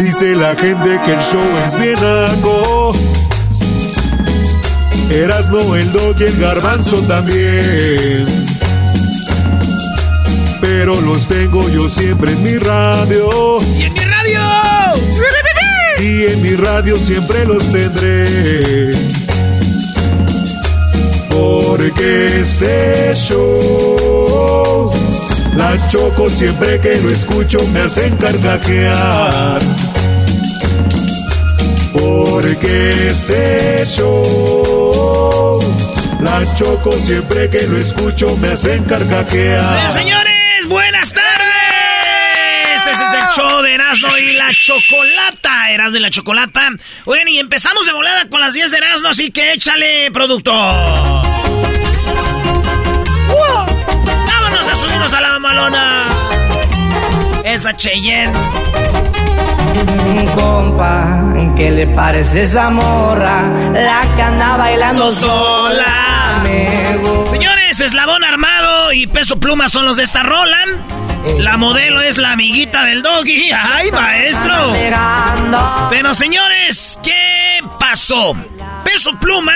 Dice la gente que el show es bien algo. Erasno, el dog y el garbanzo también. Pero los tengo yo siempre en mi radio. ¡Y en mi radio! Y en mi radio siempre los tendré. Porque este show, la choco siempre que lo escucho me hacen carcajear. Porque este show, la choco siempre que lo escucho me hacen carcajear. señores, buenas tardes. Este es el show de Erasmo y la Chocolata. Erasmo y la Chocolata. Bueno, y empezamos de volada con las 10 de Erasmo, así que échale, productor. Vámonos malona. Esa Cheyenne. Compa, ¿qué le parece esa morra? La que anda bailando sola. Señores, Eslabón Armado y Peso Pluma son los de esta rola. La modelo es la amiguita del doggy. ¡Ay, maestro! Pero señores, ¿qué Peso Pluma,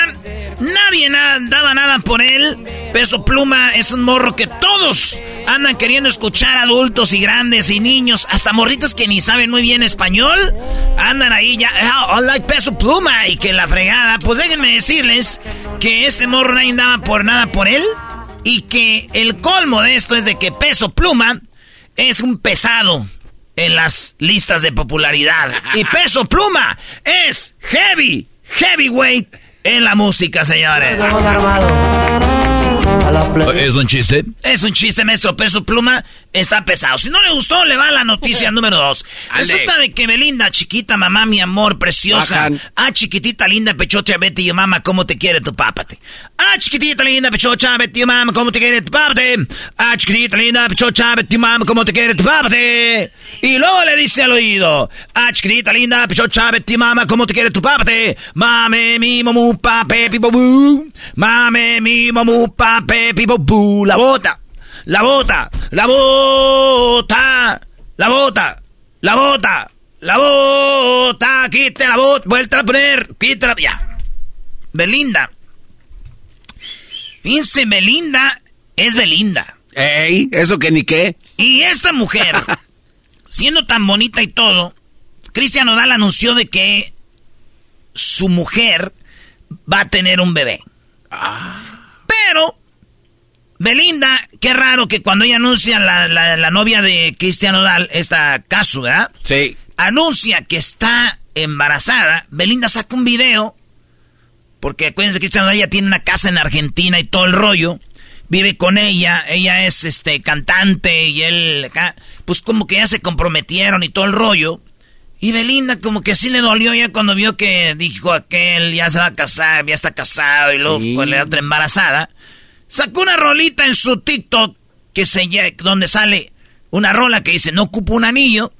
nadie na- daba nada por él. Peso Pluma es un morro que todos andan queriendo escuchar, adultos y grandes y niños, hasta morritos que ni saben muy bien español. Andan ahí ya, "Ah, I like Peso Pluma y que la fregada. Pues déjenme decirles que este morro nadie daba por nada por él. Y que el colmo de esto es de que Peso Pluma es un pesado en las listas de popularidad. Y Peso Pluma es heavy, heavyweight en la música, señores. ¿Es un chiste? Es un chiste, maestro. Peso Pluma está pesado. Si no le gustó, le va la noticia número dos. Resulta de que Belinda, chiquita mamá, mi amor, preciosa. Bajan. Ah, chiquitita, linda, pechocha, Betty y mamá, ¿cómo te quiere tu pápate? Ah, chiquitita, linda, pechocha, Betty y mamá, ¿cómo te quiere tu pápate? Ah, chiquitita, linda, pechocha, Betty y mamá, ¿cómo te quiere tu pápate? Y luego le dice al oído. Ah, chiquitita, linda, pechocha, Betty y mamá, ¿cómo te quiere tu pápate? Mame, mi, mamu, pape, pipo, bu. Mame, mi, mamu, pape, pipo, bu. La bota. La bota, la bota, la bota, la bota, la bota, quite la bota, vuelta a poner, quítala, ya. Belinda. Fíjense, Belinda es Belinda. Ey, eso que ni qué. Y esta mujer, siendo tan bonita y todo, Cristian Odal anunció de que su mujer va a tener un bebé. Pero Belinda, qué raro que cuando ella anuncia la, la, la novia de Cristian Odal, esta Casu, ¿verdad? Sí. Anuncia que está embarazada. Belinda saca un video. Porque acuérdense que Cristian Odal ya tiene una casa en Argentina y todo el rollo. Vive con ella. Ella es este cantante y él acá. Pues como que ya se comprometieron y todo el rollo. Y Belinda como que sí le dolió ya cuando vio que dijo aquel ya se va a casar, ya está casado y luego Sí. con la otra embarazada. Sacó una rolita en su TikTok que se donde sale una rola que dice no ocupo un anillo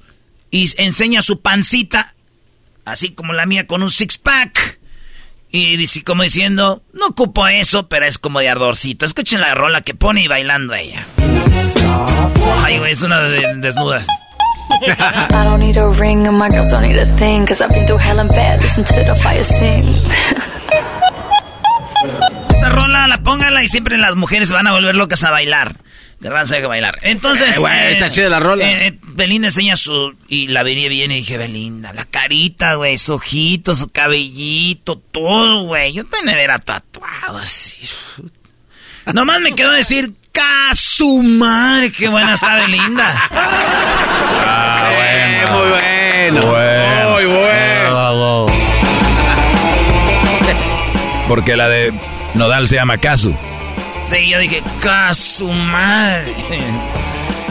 y enseña su pancita, así como la mía, con un six-pack. Y dice, como diciendo, no ocupo eso, pero es como de ardorcito. Escuchen la rola que pone y bailando ella. Ay, güey, es una de desnuda. I don't need a ring and my girls don't need a thing Cause I've been through hell and bad, listen to the fire sing Esta rola la póngala y siempre las mujeres van a volver locas a bailar. Garbanzo hay que bailar. Entonces. Eh, güey, eh, está chida la rola. eh, eh, Belinda enseña su. Y la venía bien y dije, Belinda, la carita, güey, su ojito, su cabellito, todo, güey. Yo también era tatuado así. Nomás me quedó decir, ¡Casu madre! ¡Qué buena está Belinda! Ah, bueno. muy bueno. Bueno. Muy bueno. Porque la de Nodal se llama Casu. Sí, yo dije, ¡Casu madre!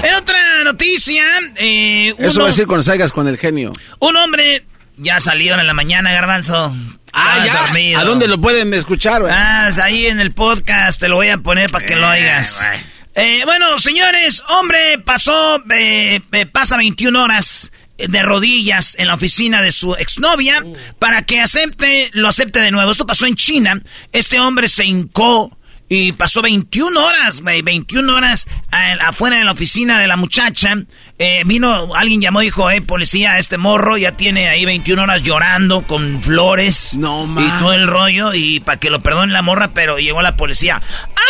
En otra noticia, eh, Eso va a decir cuando salgas con el genio. Un hombre ya salieron en la mañana, Garbanzo. Ah, ya. dormido. ¿A dónde lo pueden escuchar, güey? Ah, ahí en el podcast te lo voy a poner para que lo oigas. Eh, bueno, señores, hombre pasó, eh, eh, pasa 21 horas de rodillas en la oficina de su exnovia para que acepte, lo acepte de nuevo. Esto pasó en China. Este hombre se hincó y pasó 21 horas, güey, 21 horas a- afuera de la oficina de la muchacha. Eh, vino, alguien llamó y dijo, eh, policía, este morro ya tiene ahí 21 horas llorando con flores. No, Y man. todo el rollo, y para que lo perdone la morra, pero llegó la policía. ¡Ah!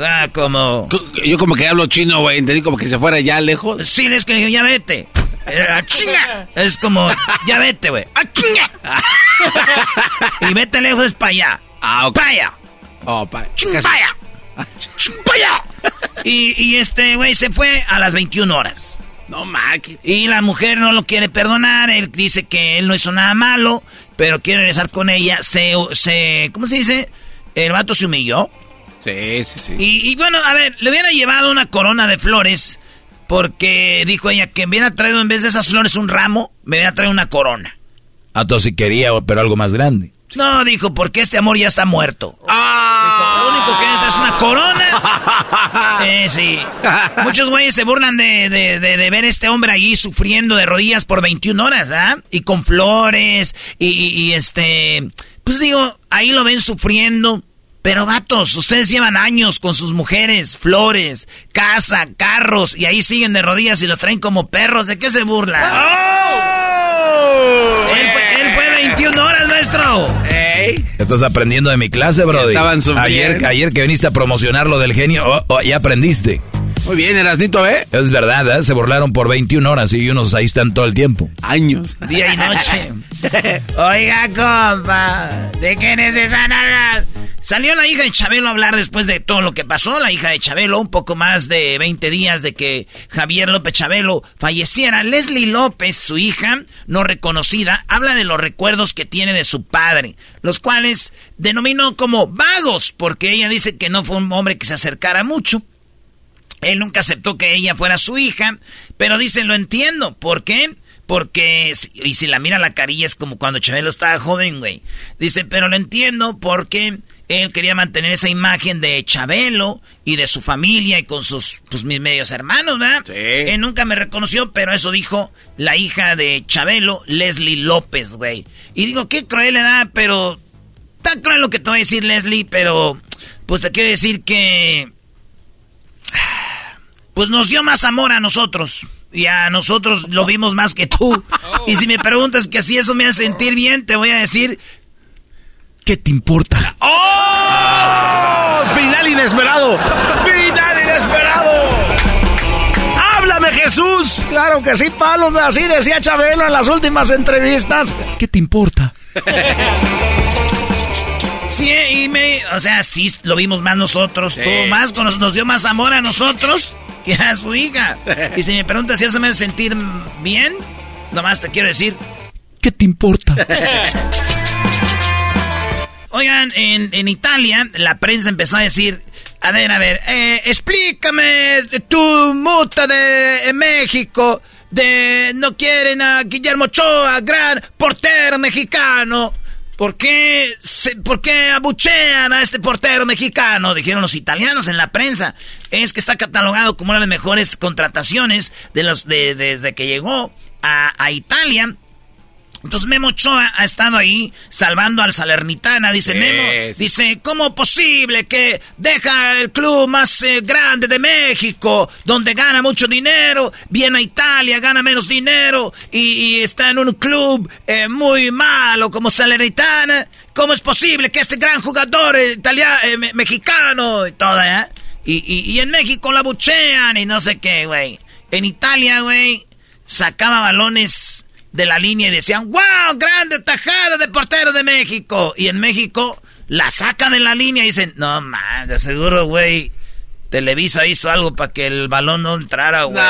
Ah, como... Yo como que hablo chino, güey. Entendí como que se fuera ya lejos. Sí, es que ya vete. Eh, ah. Es como, ya vete, güey. ¡Ah, y vete lejos es para allá. Ah, ok. ¡Para allá! Oh, pa. ¡Ching, casi. pa' allá! ¡Ching, pa' allá! Y, y este güey se fue a las 21 horas. No, ma. que- Y la mujer no lo quiere perdonar. Él dice que él no hizo nada malo, pero quiere regresar con ella. Se, se ¿cómo se dice? El vato se humilló. Sí, sí, sí. Y, y bueno, a ver, le hubiera llevado una corona de flores porque dijo ella que me hubiera traído en vez de esas flores un ramo, me hubiera traído una corona. A todos si quería, pero algo más grande. No, dijo, porque este amor ya está muerto. ¡Ah! Lo único que necesita es una corona. Eh, sí. Muchos güeyes se burlan de, de, de, de ver este hombre allí sufriendo de rodillas por 21 horas, ¿verdad? Y con flores, y, y- y este... Pues digo, ahí lo ven sufriendo. Pero vatos, ustedes llevan años con sus mujeres, flores, casa, carros, y ahí siguen de rodillas y los traen como perros. ¿De qué se burlan? Él, fue, él fue 21 horas. Estás aprendiendo de mi clase, Brody. Estaban ayer, ayer que viniste a promocionar lo del genio, oh, oh, ya aprendiste. Muy bien, Erasnito, ¿eh? Es verdad, ¿eh? se burlaron por 21 horas y unos ahí están todo el tiempo. Años. Día y noche. Oiga, compa, ¿de quién es esa nalga? Salió la hija de Chabelo a hablar después de todo lo que pasó. La hija de Chabelo, un poco más de 20 días de que Javier López Chabelo falleciera. Leslie López, su hija, no reconocida, habla de los recuerdos que tiene de su padre, los cuales denominó como vagos, porque ella dice que no fue un hombre que se acercara mucho. Él nunca aceptó que ella fuera su hija, pero dice, lo entiendo. ¿Por qué? Porque, y si la mira la carilla es como cuando Chabelo estaba joven, güey. Dice, pero lo entiendo porque él quería mantener esa imagen de Chabelo y de su familia y con sus, pues, mis medios hermanos, ¿verdad? Sí. Él nunca me reconoció, pero eso dijo la hija de Chabelo, Leslie López, güey. Y digo, qué cruel edad, pero... Está cruel lo que te voy a decir, Leslie, pero... Pues te quiero decir que pues nos dio más amor a nosotros. Y a nosotros lo vimos más que tú. Y si me preguntas que si eso me hace sentir bien, te voy a decir, ¿qué te importa? ¡Oh! Final inesperado. Final inesperado. ¡Háblame, Jesús! Claro que sí, Pablo, así decía Chabelo en las últimas entrevistas. ¿Qué te importa? Sí, y me, o sea, sí lo vimos más nosotros. Tuvo más, con- nos dio más amor a nosotros que a su hija. Y si me preguntas si eso me hace sentir bien, nomás te quiero decir, ¿Qué te importa? Oigan, en, en Italia la prensa empezó a decir, a ver, a ver, eh, explícame tu muta de México, de no quieren a Guillermo Ochoa, gran portero mexicano. ¿Por qué, ¿Por qué abuchean a este portero mexicano? Dijeron los italianos en la prensa. Es que está catalogado como una de las mejores contrataciones de los, de, desde que llegó a, a Italia. Entonces Memo Ochoa ha estado ahí salvando al Salernitana, dice Memo. Dice, ¿cómo posible que deja el club más eh, grande de México, donde gana mucho dinero, viene a Italia, gana menos dinero y, está en un club eh, muy malo como Salernitana? ¿Cómo es posible que este gran jugador eh, italiano, mexicano y todo, eh? Y, y en México la buchean y no sé qué, güey. En Italia, güey, sacaba balones de la línea y decían, wow, grande tajada de portero de México. Y en México la sacan de la línea y dicen, no, man, de seguro, güey. Televisa hizo algo para que el balón no entrara, güey.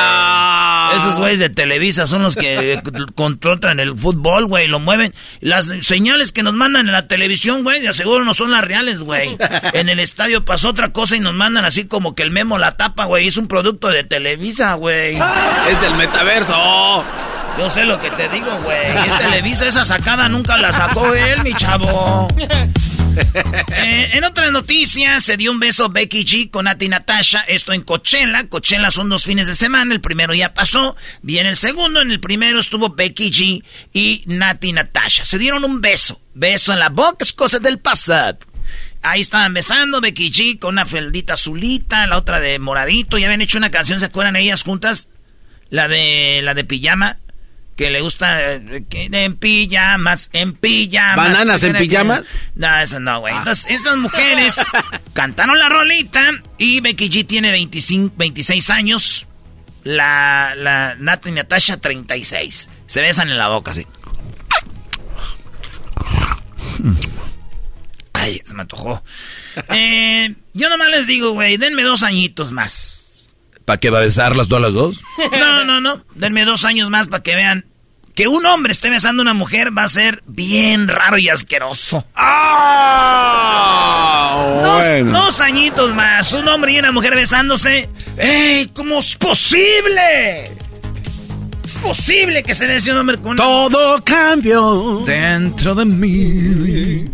Esos güeyes de Televisa son los que controlan el fútbol, güey, lo mueven. Las señales que nos mandan en la televisión, güey, de seguro no son las reales, güey. En el estadio pasó otra cosa y nos mandan así como que el memo la tapa, güey. Es un producto de Televisa, güey. Es del metaverso. Yo sé lo que te digo, güey. Es Televisa, esa sacada nunca la sacó él, mi chavo. Eh, en otras noticias, se dio un beso Becky G con Nati Natasha. Esto en Coachella. Coachella son dos fines de semana. El primero ya pasó. Viene el segundo. En el primero estuvo Becky G y Nati Natasha. Se dieron un beso. Beso en la boca es cosa del pasado. Ahí estaban besando Becky G con una feldita azulita, la otra de moradito. Ya habían hecho una canción, ¿se acuerdan ellas juntas? La de la de pijama que le gusta eh, en pijamas, en pijamas. ¿Bananas en pijamas? No, eso no, güey. Ah. Entonces, esas mujeres cantaron la rolita y Becky G tiene 25, 26 años. La, la Nat y Natasha 36. Se besan en la boca, así. Ay, se me antojó. Eh, yo nomás les digo, güey, denme dos añitos más. ¿Para qué va a besarlas todas las dos? No, no, no. Denme dos años más para que vean que un hombre esté besando a una mujer va a ser bien raro y asqueroso. ¡Ah! Dos, añitos más. Un hombre y una mujer besándose. ¡Ey! ¿Cómo es posible? Es posible que se bese un hombre con Todo cambio dentro de mí.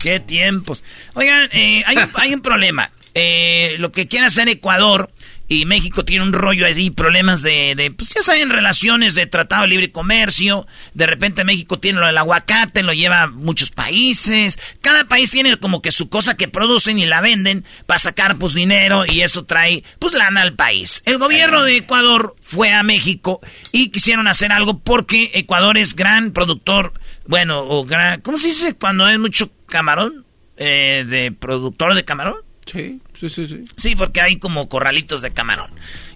¡Qué tiempos! Oigan, eh, hay, hay, un problema. Eh, lo que quiere hacer Ecuador y México tiene un rollo ahí, problemas de, de, pues ya saben, relaciones de tratado de libre comercio. De repente México tiene lo del aguacate, lo lleva a muchos países. Cada país tiene como que su cosa que producen y la venden para sacar pues dinero y eso trae pues lana al país. El gobierno de Ecuador fue a México y quisieron hacer algo porque Ecuador es gran productor, bueno, o gran, ¿cómo se dice cuando hay mucho camarón? Eh, de productor de camarón. Sí, sí, sí, sí. Sí, porque hay como corralitos de camarón.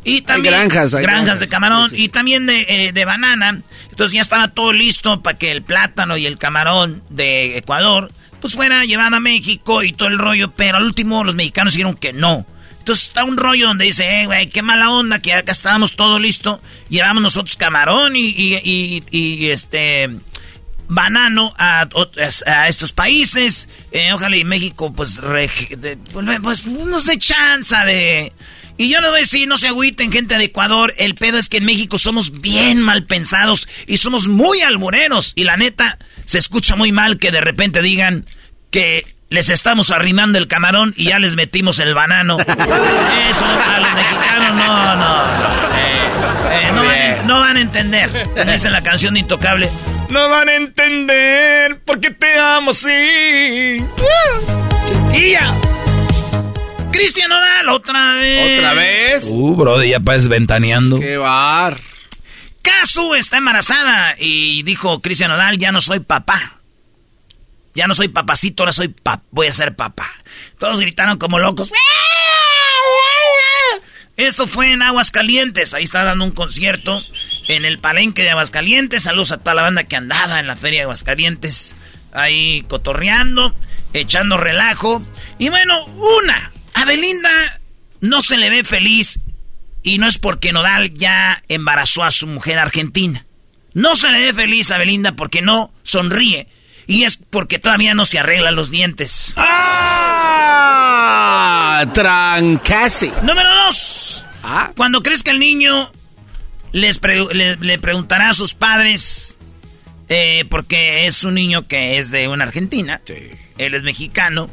Y también granjas, granjas, de camarón y también de, eh, de, banana. Entonces ya estaba todo listo para que el plátano y el camarón de Ecuador pues fuera llevado a México y todo el rollo, pero al último los mexicanos dijeron que no. Entonces está un rollo donde dice, eh, güey, qué mala onda que acá estábamos todo listo, llevamos nosotros camarón y, y, y este banano a, a estos países. Eh, ojalá y México, pues, pues, pues, nos dé chance de... Y yo no voy a decir, no se agüiten, gente de Ecuador. El pedo es que en México somos bien mal pensados y somos muy albureros. Y la neta, se escucha muy mal que de repente digan que les estamos arrimando el camarón y ya les metimos el banano. Eso a los mexicanos no, no. Eh, eh, no, van, no, van, a entender. Dice la canción de Intocable. No van a entender porque te amo así. Chiquilla. Cristian Odal, otra vez. ¿Otra vez? Uh, bro, ya pares ventaneando. Qué bar. Casu está embarazada y dijo Cristian Odal, ya no soy papá. Ya no soy papacito, ahora soy pap voy a ser papá. Todos gritaron como locos. Esto fue en Aguascalientes. Ahí está dando un concierto en el palenque de Aguascalientes. Saludos a toda la banda que andaba en la feria de Aguascalientes. Ahí cotorreando, echando relajo. Y bueno, una. A Belinda no se le ve feliz. Y no es porque Nodal ya embarazó a su mujer argentina. No se le ve feliz a Belinda porque no sonríe. Y es porque todavía no se arregla los dientes. ¡Ah! Trancase. Número dos. ¿Ah? Cuando que el niño les le, preguntará a sus padres Eh, porque es un niño que es de una Argentina. Él es mexicano.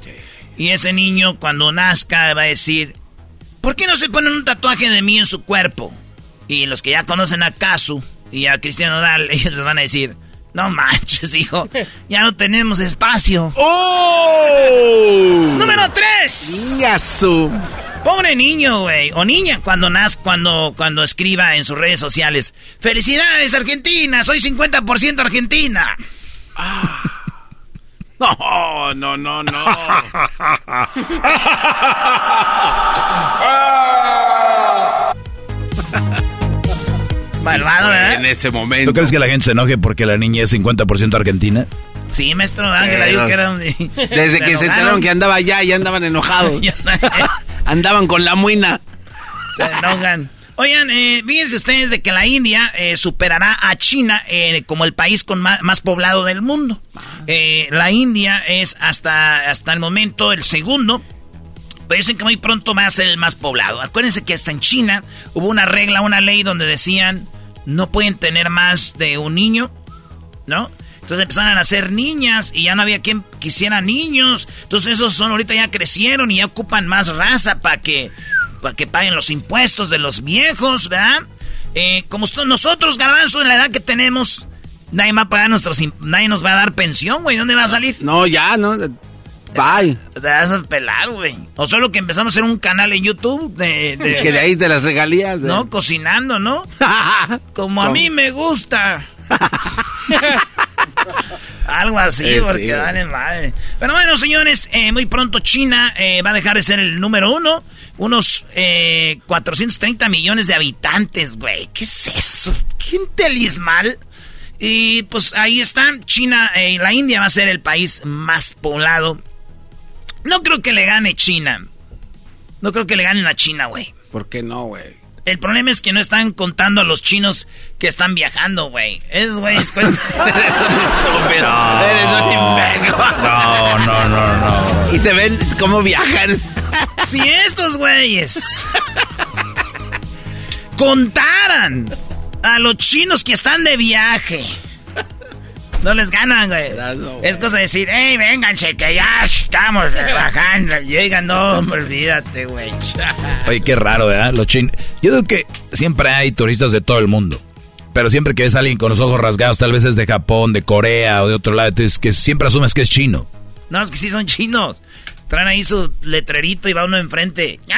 Y ese niño cuando nazca va a decir, ¿por qué no se ponen un tatuaje de mí en su cuerpo? Y los que ya conocen a Casu y a Cristiano Dal, ellos les van a decir, no manches, hijo, ya no tenemos espacio. ¡Oh! Número 3. Niñazo. Pobre niño, güey. O niña cuando naz, cuando, cuando escriba en sus redes sociales. Felicidades, Argentina. Soy 50% Argentina. Ah. No, no, no, no. Malvado, ¿eh? En ese momento. ¿Tú crees que la gente se enoje porque la niña es 50% argentina? Sí, maestro Ángela dijo que era un... Desde que se enteraron que andaba allá, ya andaban enojados. Andaban con la muina. Se enojan. Oigan, eh, fíjense ustedes de que la India eh, superará a China eh, como el país con más, más poblado del mundo. Eh, la India es hasta, hasta el momento el segundo. Pero dicen que muy pronto va a ser el más poblado. Acuérdense que hasta en China hubo una regla, una ley donde decían no pueden tener más de un niño, ¿no? Entonces empezaron a nacer niñas y ya no había quien quisiera niños. Entonces esos son ahorita ya crecieron y ya ocupan más raza para que, que paguen los impuestos de los viejos, ¿verdad? Eh, como nosotros, garbanzo, en la edad que tenemos, nadie va a pagar nuestros, nadie nos va a dar pensión, güey. ¿Dónde va a salir? No, ya, ¿no? Bye. Te vas a pelar, güey. O solo que empezamos a hacer un canal en YouTube de... de- Que de ahí te las regalías. ¿No? Cocinando, ¿no? Como a mí me gusta. Algo así, Eh, sí, porque güey. vale madre. Pero bueno, señores, eh, muy pronto China eh, va a dejar de ser el número uno. Unos eh, 430 millones de habitantes, güey. ¿Qué es eso? ¿Qué intelismal? Y pues ahí están. China y la India va a ser el país más poblado. No creo que le gane China. No creo que le ganen a China, güey. ¿Por qué no, güey? El problema es que no están contando a los chinos que están viajando, güey. Güeyes cuentan- Eres un estúpido. Eres un imbécil. No, no, no, no. Y se ven cómo viajan. Si estos güeyes contaran a los chinos que están de viaje, no les ganan, güey. Es cosa de decir, hey, vénganse, que ya estamos bajando. Llegan, no, hombre, olvídate, güey. Oye, qué raro, ¿verdad? Los chin... Yo digo que siempre hay turistas de todo el mundo. Pero siempre que ves a alguien con los ojos rasgados, tal vez es de Japón, de Corea o de otro lado, entonces que siempre asumes que es chino. No, es que sí son chinos. Traen ahí su letrerito y va uno enfrente.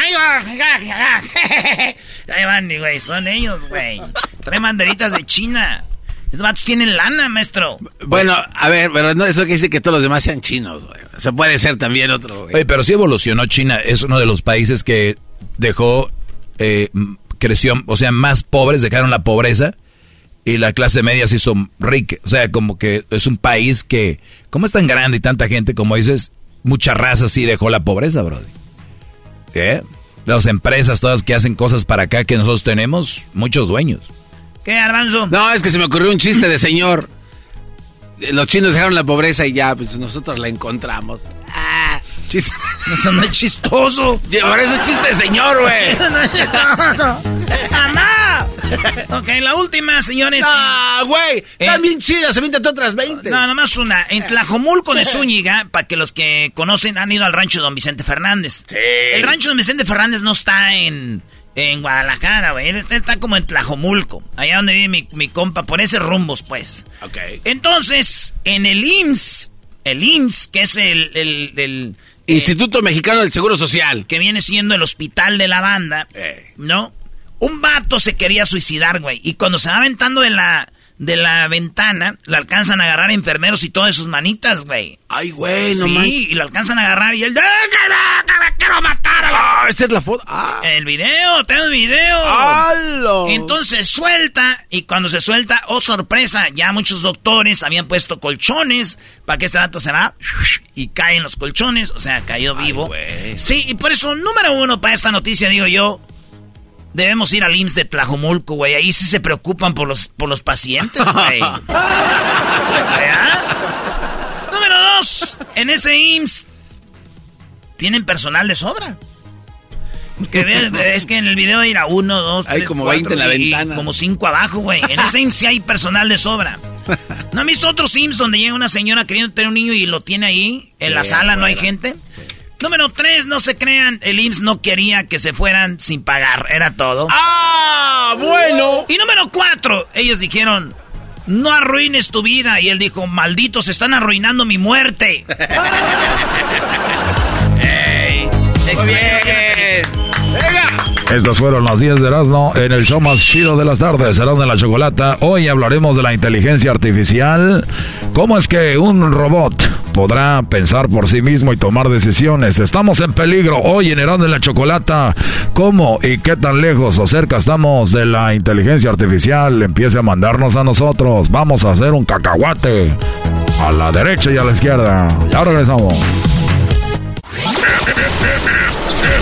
Ahí van, güey, son ellos, güey. Traen banderitas de China. Estos vatos tienen lana, maestro. Bueno, a ver, pero no eso que dice que todos los demás sean chinos, güey. O sea, puede ser también otro, güey. Oye, pero sí evolucionó China. Es uno de los países que dejó, eh, creció, o sea, más pobres dejaron la pobreza y la clase media se hizo rica. O sea, como que es un país que, como es tan grande y tanta gente, como dices, mucha raza sí dejó la pobreza, brody. ¿Qué? Las empresas todas que hacen cosas para acá que nosotros tenemos, muchos dueños. ¿Qué, Arbanzo? No, es que se me ocurrió un chiste de señor. Los chinos dejaron la pobreza y ya, pues nosotros la encontramos. Ah, chiste. Eso no es chistoso. Por eso es chiste de señor, güey. Eso no es chistoso. ¡Mamá! Ok, la última, señores. Ah, güey. Están bien chidas, se inventan otras 20. No, nomás una. En Tlajomulco de Zúñiga, para que los que conocen han ido al rancho de Don Vicente Fernández. El rancho de Don Vicente Fernández no está en, en Guadalajara, güey. Él está, como en Tlajomulco. Allá donde vive mi, mi compa, por ese rumbos, pues. Ok. Entonces, en el IMSS, el IMSS, que es el... el, el, eh, Instituto Mexicano del Seguro Social. que viene siendo el hospital de la banda, Eh. ¿no? Un vato se quería suicidar, güey. Y cuando se va aventando de la, de la ventana, le alcanzan a agarrar enfermeros y todas sus manitas, güey. Ay, güey, no sí, y lo alcanzan a agarrar y él... ¡Déjame, que me quiero matar! a la-". Ah, esta es la foto. Ah. El video, tengo el video. ¡Halo! Entonces suelta y cuando se suelta, oh sorpresa, ya muchos doctores habían puesto colchones para que este dato se va y caen los colchones, o sea, cayó vivo. Sí, y por eso, número uno para esta noticia, digo yo, debemos ir al IMSS de Tlajomulco, güey. Ahí sí se preocupan por los, por los pacientes, güey. Número dos, en ese IMSS tienen personal de sobra. Es que en el video era uno, dos, Hay tres, como cuatro, 20 en la y ventana. Como cinco abajo, güey. En ese IMSS sí hay personal de sobra. ¿No han visto otros Sims donde llega una señora queriendo tener un niño y lo tiene ahí? En la sala no hay gente. Número tres, no se crean, el IMSS no quería que se fueran sin pagar, era todo. ¡Ah! Bueno. Y número cuatro, ellos dijeron, no arruines tu vida. Y él dijo, malditos, están arruinando mi muerte. ¡Ey! Muy bien. Estas fueron las 10 de Erasmo en el show más chido de las tardes, Serán de la Chocolata. Hoy hablaremos de la inteligencia artificial. ¿Cómo es que un robot podrá pensar por sí mismo y tomar decisiones? Estamos en peligro hoy en Erasmo de la Chocolata. ¿Cómo y qué tan lejos o cerca estamos de la inteligencia artificial? Empiece a mandarnos a nosotros. Vamos a hacer un cacahuate a la derecha y a la izquierda. Ya regresamos.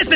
Este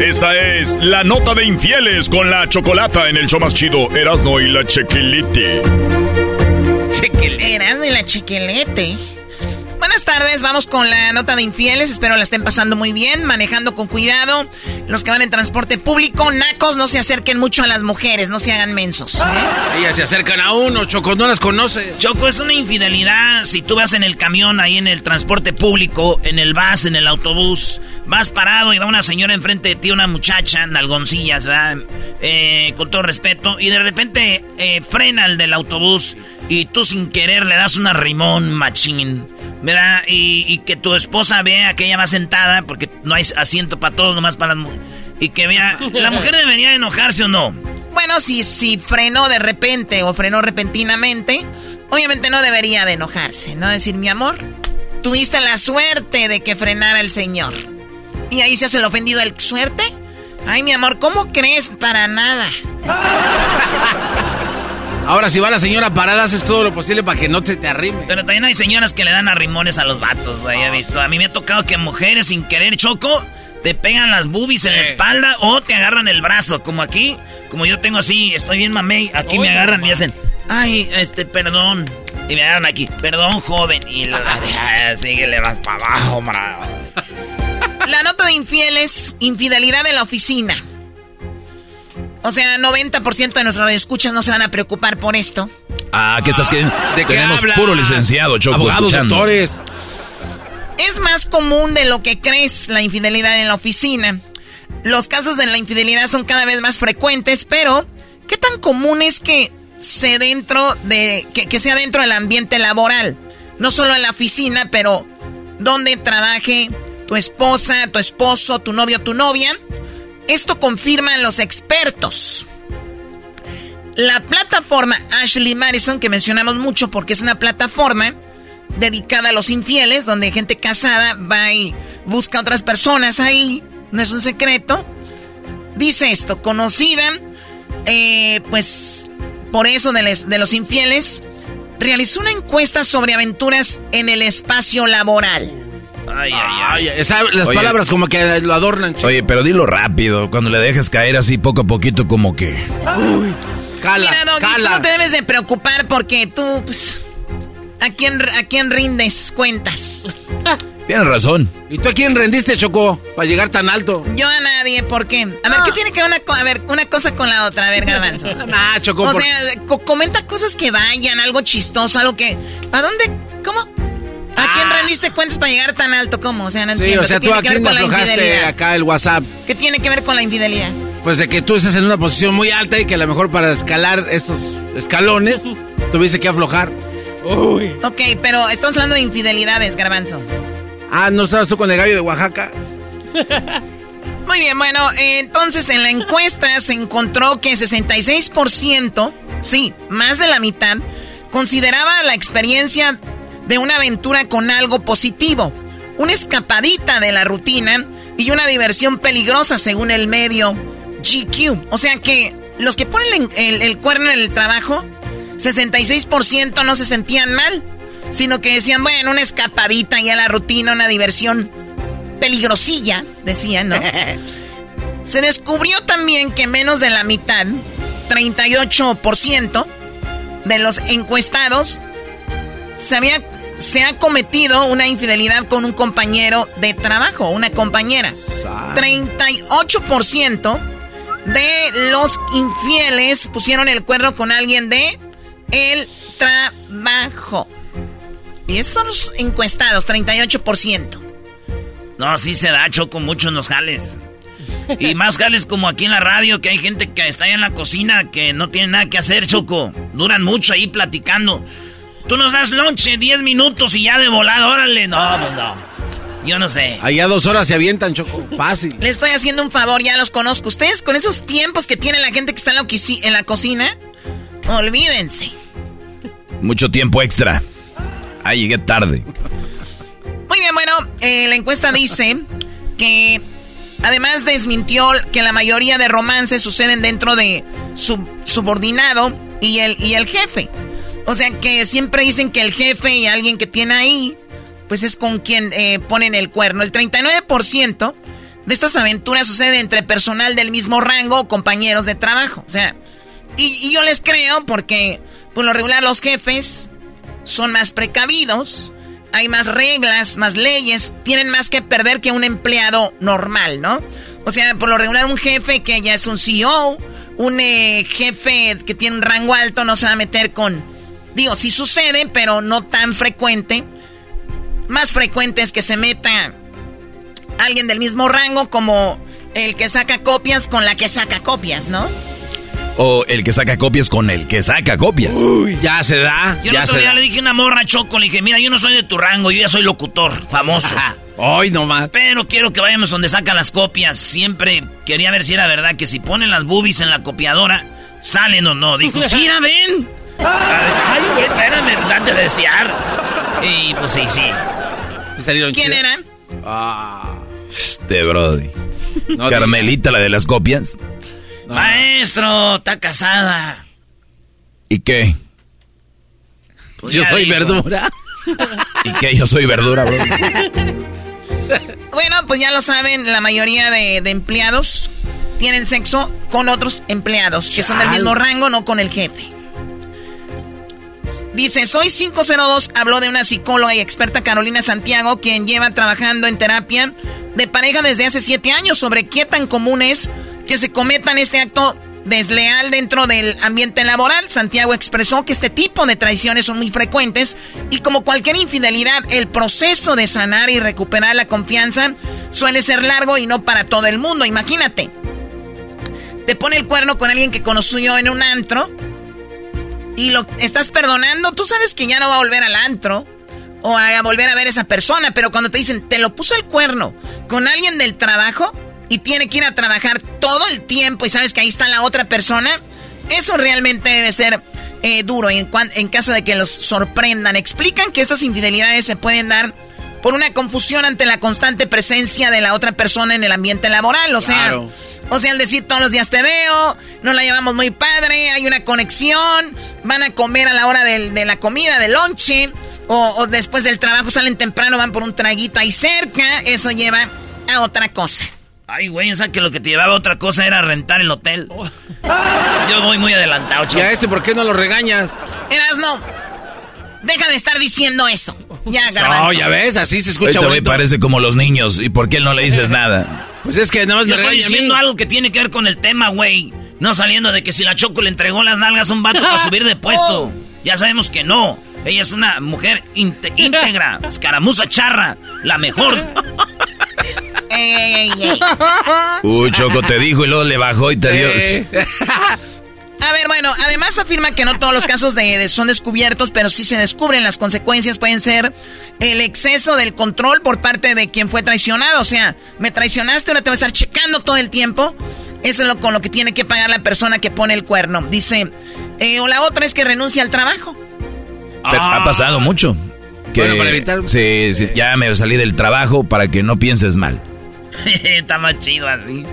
Esta es la nota de infieles con la chocolata en el show más chido Erasno y la Chequilite. Erasmo y la chiquilete. Buenas tardes, vamos con la nota de infieles. Espero la estén pasando muy bien, manejando con cuidado. Los que van en transporte público, nacos, no se acerquen mucho a las mujeres, no se hagan mensos. Ellas se acercan a uno, Choco, no las conoce. Choco, es una infidelidad si tú vas en el camión, ahí en el transporte público, en el bus, en el autobús, vas parado y va una señora enfrente de ti, una muchacha, nalgoncillas, ¿verdad? Eh, con todo respeto, y de repente eh, frena el del autobús y tú sin querer le das una rimón machín, ¿verdad? Y, y que tu esposa vea que ella va sentada, porque no hay asiento para todos, nomás para las mujeres. Y que vea, ¿la mujer debería enojarse o no? Bueno, si, si frenó de repente o frenó repentinamente, obviamente no debería de enojarse, ¿no? Decir, mi amor, tuviste la suerte de que frenara el señor. Y ahí se hace el ofendido el suerte. Ay, mi amor, ¿cómo crees? Para nada. Ahora, si va la señora parada, haces todo lo posible para que no te, te arrime. Pero también hay señoras que le dan arrimones a los vatos, güey, he visto. A mí me ha tocado que mujeres sin querer choco te pegan las boobies en la espalda o te agarran el brazo, como aquí, como yo tengo así, estoy bien mamey, aquí me agarran y hacen, ay, este, perdón. Y me agarran aquí, perdón, joven. Y la así que le vas para abajo, bravo. La nota de infieles, infidelidad en la oficina. O sea, 90% de nuestros escuchas no se van a preocupar por esto. Ah, ¿qué estás queriendo? ¿De qué Tenemos puro licenciado, Choco, Abogados, escuchando. doctores. Es más común de lo que crees la infidelidad en la oficina. Los casos de la infidelidad son cada vez más frecuentes, pero ¿qué tan común es que se dentro de que, que sea dentro del ambiente laboral? No solo en la oficina, pero donde trabaje tu esposa, tu esposo, tu novio, tu novia. Esto confirman los expertos. La plataforma Ashley Madison, que mencionamos mucho porque es una plataforma dedicada a los infieles, donde gente casada va y busca a otras personas ahí, no es un secreto. Dice esto, conocida, eh, pues por eso de, de los infieles, realizó una encuesta sobre aventuras en el espacio laboral. Ay, ay, ay. las palabras como que lo adornan. Oye, pero dilo rápido. Cuando le dejes caer así poco a poquito, como que. Uy. Cala, Mira, Doggy, tú no te debes de preocupar porque tú, pues. ¿A quién, a quién rindes cuentas? Tienes razón. ¿Y tú a quién rendiste, Choco, para llegar tan alto? Yo a nadie, ¿por qué? A ver, ¿qué tiene que ver una, a ver, una cosa con la otra? A ver, Garbanzo. nah, Choco. O sea, comenta cosas que vayan, algo chistoso, algo que... ¿A dónde? ¿Cómo? ¿A quién ah. rendiste cuentas para llegar tan alto? ¿Cómo? O sea, no entiendo. Sí, o sea, tú a quién aflojaste acá el WhatsApp. ¿Qué tiene que ver con la infidelidad? Pues de que tú estás en una posición muy alta y que a lo mejor para escalar estos escalones tuviste que aflojar. Uy. Ok, pero estamos hablando de infidelidades, Garbanzo. Ah, ¿no estabas tú con el gallo de Oaxaca? Muy bien, bueno, entonces en la encuesta se encontró que 66%, sí, más de la mitad, consideraba la experiencia de una aventura con algo positivo, una escapadita de la rutina y una diversión peligrosa según el medio GQ. O sea que los que ponen el, el cuerno en el trabajo, 66% no se sentían mal sino que decían, bueno, una escapadita y a la rutina, una diversión peligrosilla, decían, ¿no? Se descubrió también que menos de la mitad, 38% de los encuestados, se, había, se ha cometido una infidelidad con un compañero de trabajo, una compañera. 38% de los infieles pusieron el cuerno con alguien de el trabajo. Y esos son los encuestados, 38%. No, sí se da, Choco, mucho en los jales. Y más jales como aquí en la radio, que hay gente que está ahí en la cocina que no tiene nada que hacer, Choco. Duran mucho ahí platicando. Tú nos das lonche 10 minutos y ya de volada, órale. No, pues no. Yo no sé. Allá dos horas se avientan, Choco. Fácil. Le estoy haciendo un favor, ya los conozco. Ustedes con esos tiempos que tiene la gente que está en la, en la cocina, olvídense. Mucho tiempo extra. Ah, llegué tarde. Muy bien, bueno, eh, la encuesta dice que además desmintió que la mayoría de romances suceden dentro de su subordinado y el, y el jefe. O sea que siempre dicen que el jefe y alguien que tiene ahí, pues es con quien eh, ponen el cuerno. El 39% de estas aventuras sucede entre personal del mismo rango o compañeros de trabajo. O sea, y, yo les creo porque por lo regular los jefes son más precavidos, hay más reglas, más leyes, tienen más que perder que un empleado normal, ¿no? O sea, por lo regular un jefe que ya es un CEO, un eh, jefe que tiene un rango alto no se va a meter con... Digo, sí sucede, pero no tan frecuente. Más frecuente es que se meta alguien del mismo rango como el que saca copias con la que saca copias, ¿no? o el que saca copias con el que saca copias. Uy, ya se da. Yo ya el otro día le dije a una morra Choco, le dije, mira, yo no soy de tu rango, yo ya soy locutor, famoso. Hoy nomás. Pero quiero que vayamos donde sacan las copias. Siempre quería ver si era verdad que si ponen las boobies en la copiadora, salen o no. Dijo, sí, la ven. Ay, güey, espérame, antes de desear. Y pues sí, sí. ¿Quién era? Ah. Este Brody. Carmelita, la de las copias. Maestro, está casada. ¿Y qué? Pues yo soy verdura. ¿Y qué? Yo soy verdura, bro. bueno, pues ya lo saben, la mayoría de, empleados tienen sexo con otros empleados que son del mismo rango, no con el jefe. Dice, soy 502, habló de una psicóloga y experta Carolina Santiago, quien lleva trabajando en terapia de pareja desde hace siete años sobre qué tan común es que se cometan este acto desleal dentro del ambiente laboral. Santiago expresó que este tipo de traiciones son muy frecuentes y como cualquier infidelidad, el proceso de sanar y recuperar la confianza suele ser largo y no para todo el mundo. Imagínate, te pone el cuerno con alguien que conoció en un antro y lo estás perdonando, tú sabes que ya no va a volver al antro o a volver a ver a esa persona, pero cuando te dicen, te lo puso el cuerno con alguien del trabajo, y tiene que ir a trabajar todo el tiempo y sabes que ahí está la otra persona, eso realmente debe ser eh, duro en, en caso de que los sorprendan. Explican que estas infidelidades se pueden dar por una confusión ante la constante presencia de la otra persona en el ambiente laboral. O sea, o sea, al decir todos los días te veo, nos la llevamos muy padre, hay una conexión, van a comer a la hora de la comida, del lonche, o, después del trabajo salen temprano, van por un traguito ahí cerca, eso lleva a otra cosa. Ay, güey, o sea que lo que te llevaba a otra cosa era rentar el hotel. Yo voy muy adelantado, chaval. ¿Y a este por qué no lo regañas? Eras no. Deja de estar diciendo eso. Ya, garbanzo. No, ya ves, así se escucha me parece como los niños. ¿Y por qué él no le dices nada? Pues es que nada más me estoy diciendo algo que tiene que ver con el tema, güey. No saliendo de que si la Choco le entregó las nalgas a un vato para subir de puesto. Ya sabemos que no. Ella es una mujer íntegra, escaramuza charra, la mejor. ey, ey, ey. Uy, Choco te dijo y luego le bajó y te dio... A ver, bueno, además afirma que no todos los casos de, son descubiertos, pero sí se descubren. Las consecuencias pueden ser el exceso del control por parte de quien fue traicionado. O sea, me traicionaste, ahora te va a estar checando todo el tiempo. Eso es lo, con lo que tiene que pagar la persona que pone el cuerno. Dice, eh, o la otra es que renuncia al trabajo. Ha pasado mucho. bueno, para evitar... Sí, sí, ya me salí del trabajo para que no pienses mal. Está más chido así.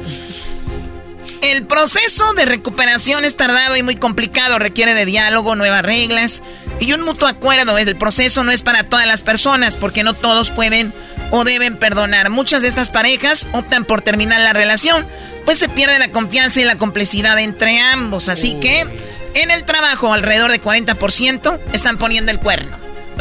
El proceso de recuperación es tardado y muy complicado, requiere de diálogo, nuevas reglas y un mutuo acuerdo. El proceso no es para todas las personas porque no todos pueden o deben perdonar. Muchas de estas parejas optan por terminar la relación, pues se pierde la confianza y la complicidad entre ambos. Así que en el trabajo alrededor de 40% están poniendo el cuerno.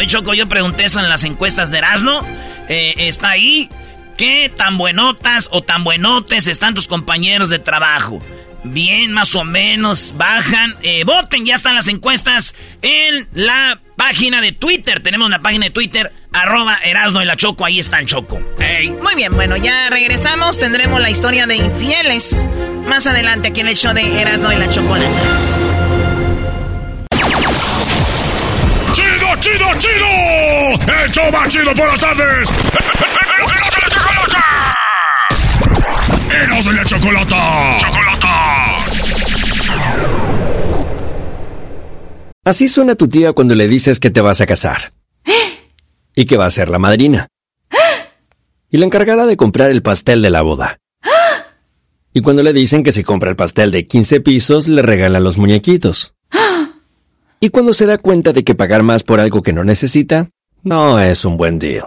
Choco, yo pregunté eso en las encuestas de Erasmo. Eh, está ahí ¿Qué tan buenotas o tan buenotes están tus compañeros de trabajo? Bien, más o menos, bajan. Eh, voten, ya están las encuestas en la página de Twitter. Tenemos una página de Twitter, arroba Erasno y la Choco, ahí están Choco. Muy bien, bueno, ya regresamos. Tendremos la historia de infieles más adelante aquí en el show de Erasno y la Chocolata. ¡Chido, chido, chido! ¡El show más chido por las tardes! ¡Eros de la chocolata! ¡Chocolata! Así suena tu tía cuando le dices que te vas a casar. Y que va a ser la madrina. Y la encargada de comprar el pastel de la boda. Y cuando le dicen que si compra el pastel de 15 pisos, le regalan los muñequitos. Y cuando se da cuenta de que pagar más por algo que no necesita, no es un buen deal.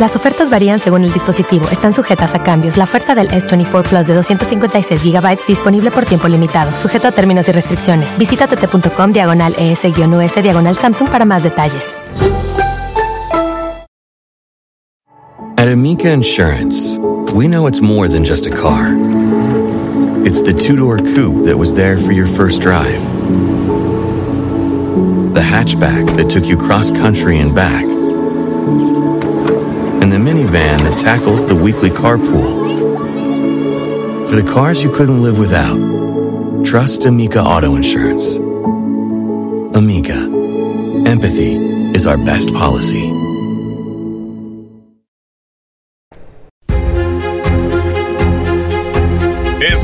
Las ofertas varían según el dispositivo. Están sujetas a cambios. La oferta del S24 Plus de 256 GB disponible por tiempo limitado, sujeto a términos y restricciones. Visita tt.com diagonal ES-US diagonal Samsung para más detalles. At Amica Insurance, we know it's more than just a car. It's the two-door coupe that was there for your first drive. The hatchback that took you cross-country and back minivan that tackles the weekly carpool. For the cars you couldn't live without, trust Amica Auto Insurance. Amica, empathy is our best policy.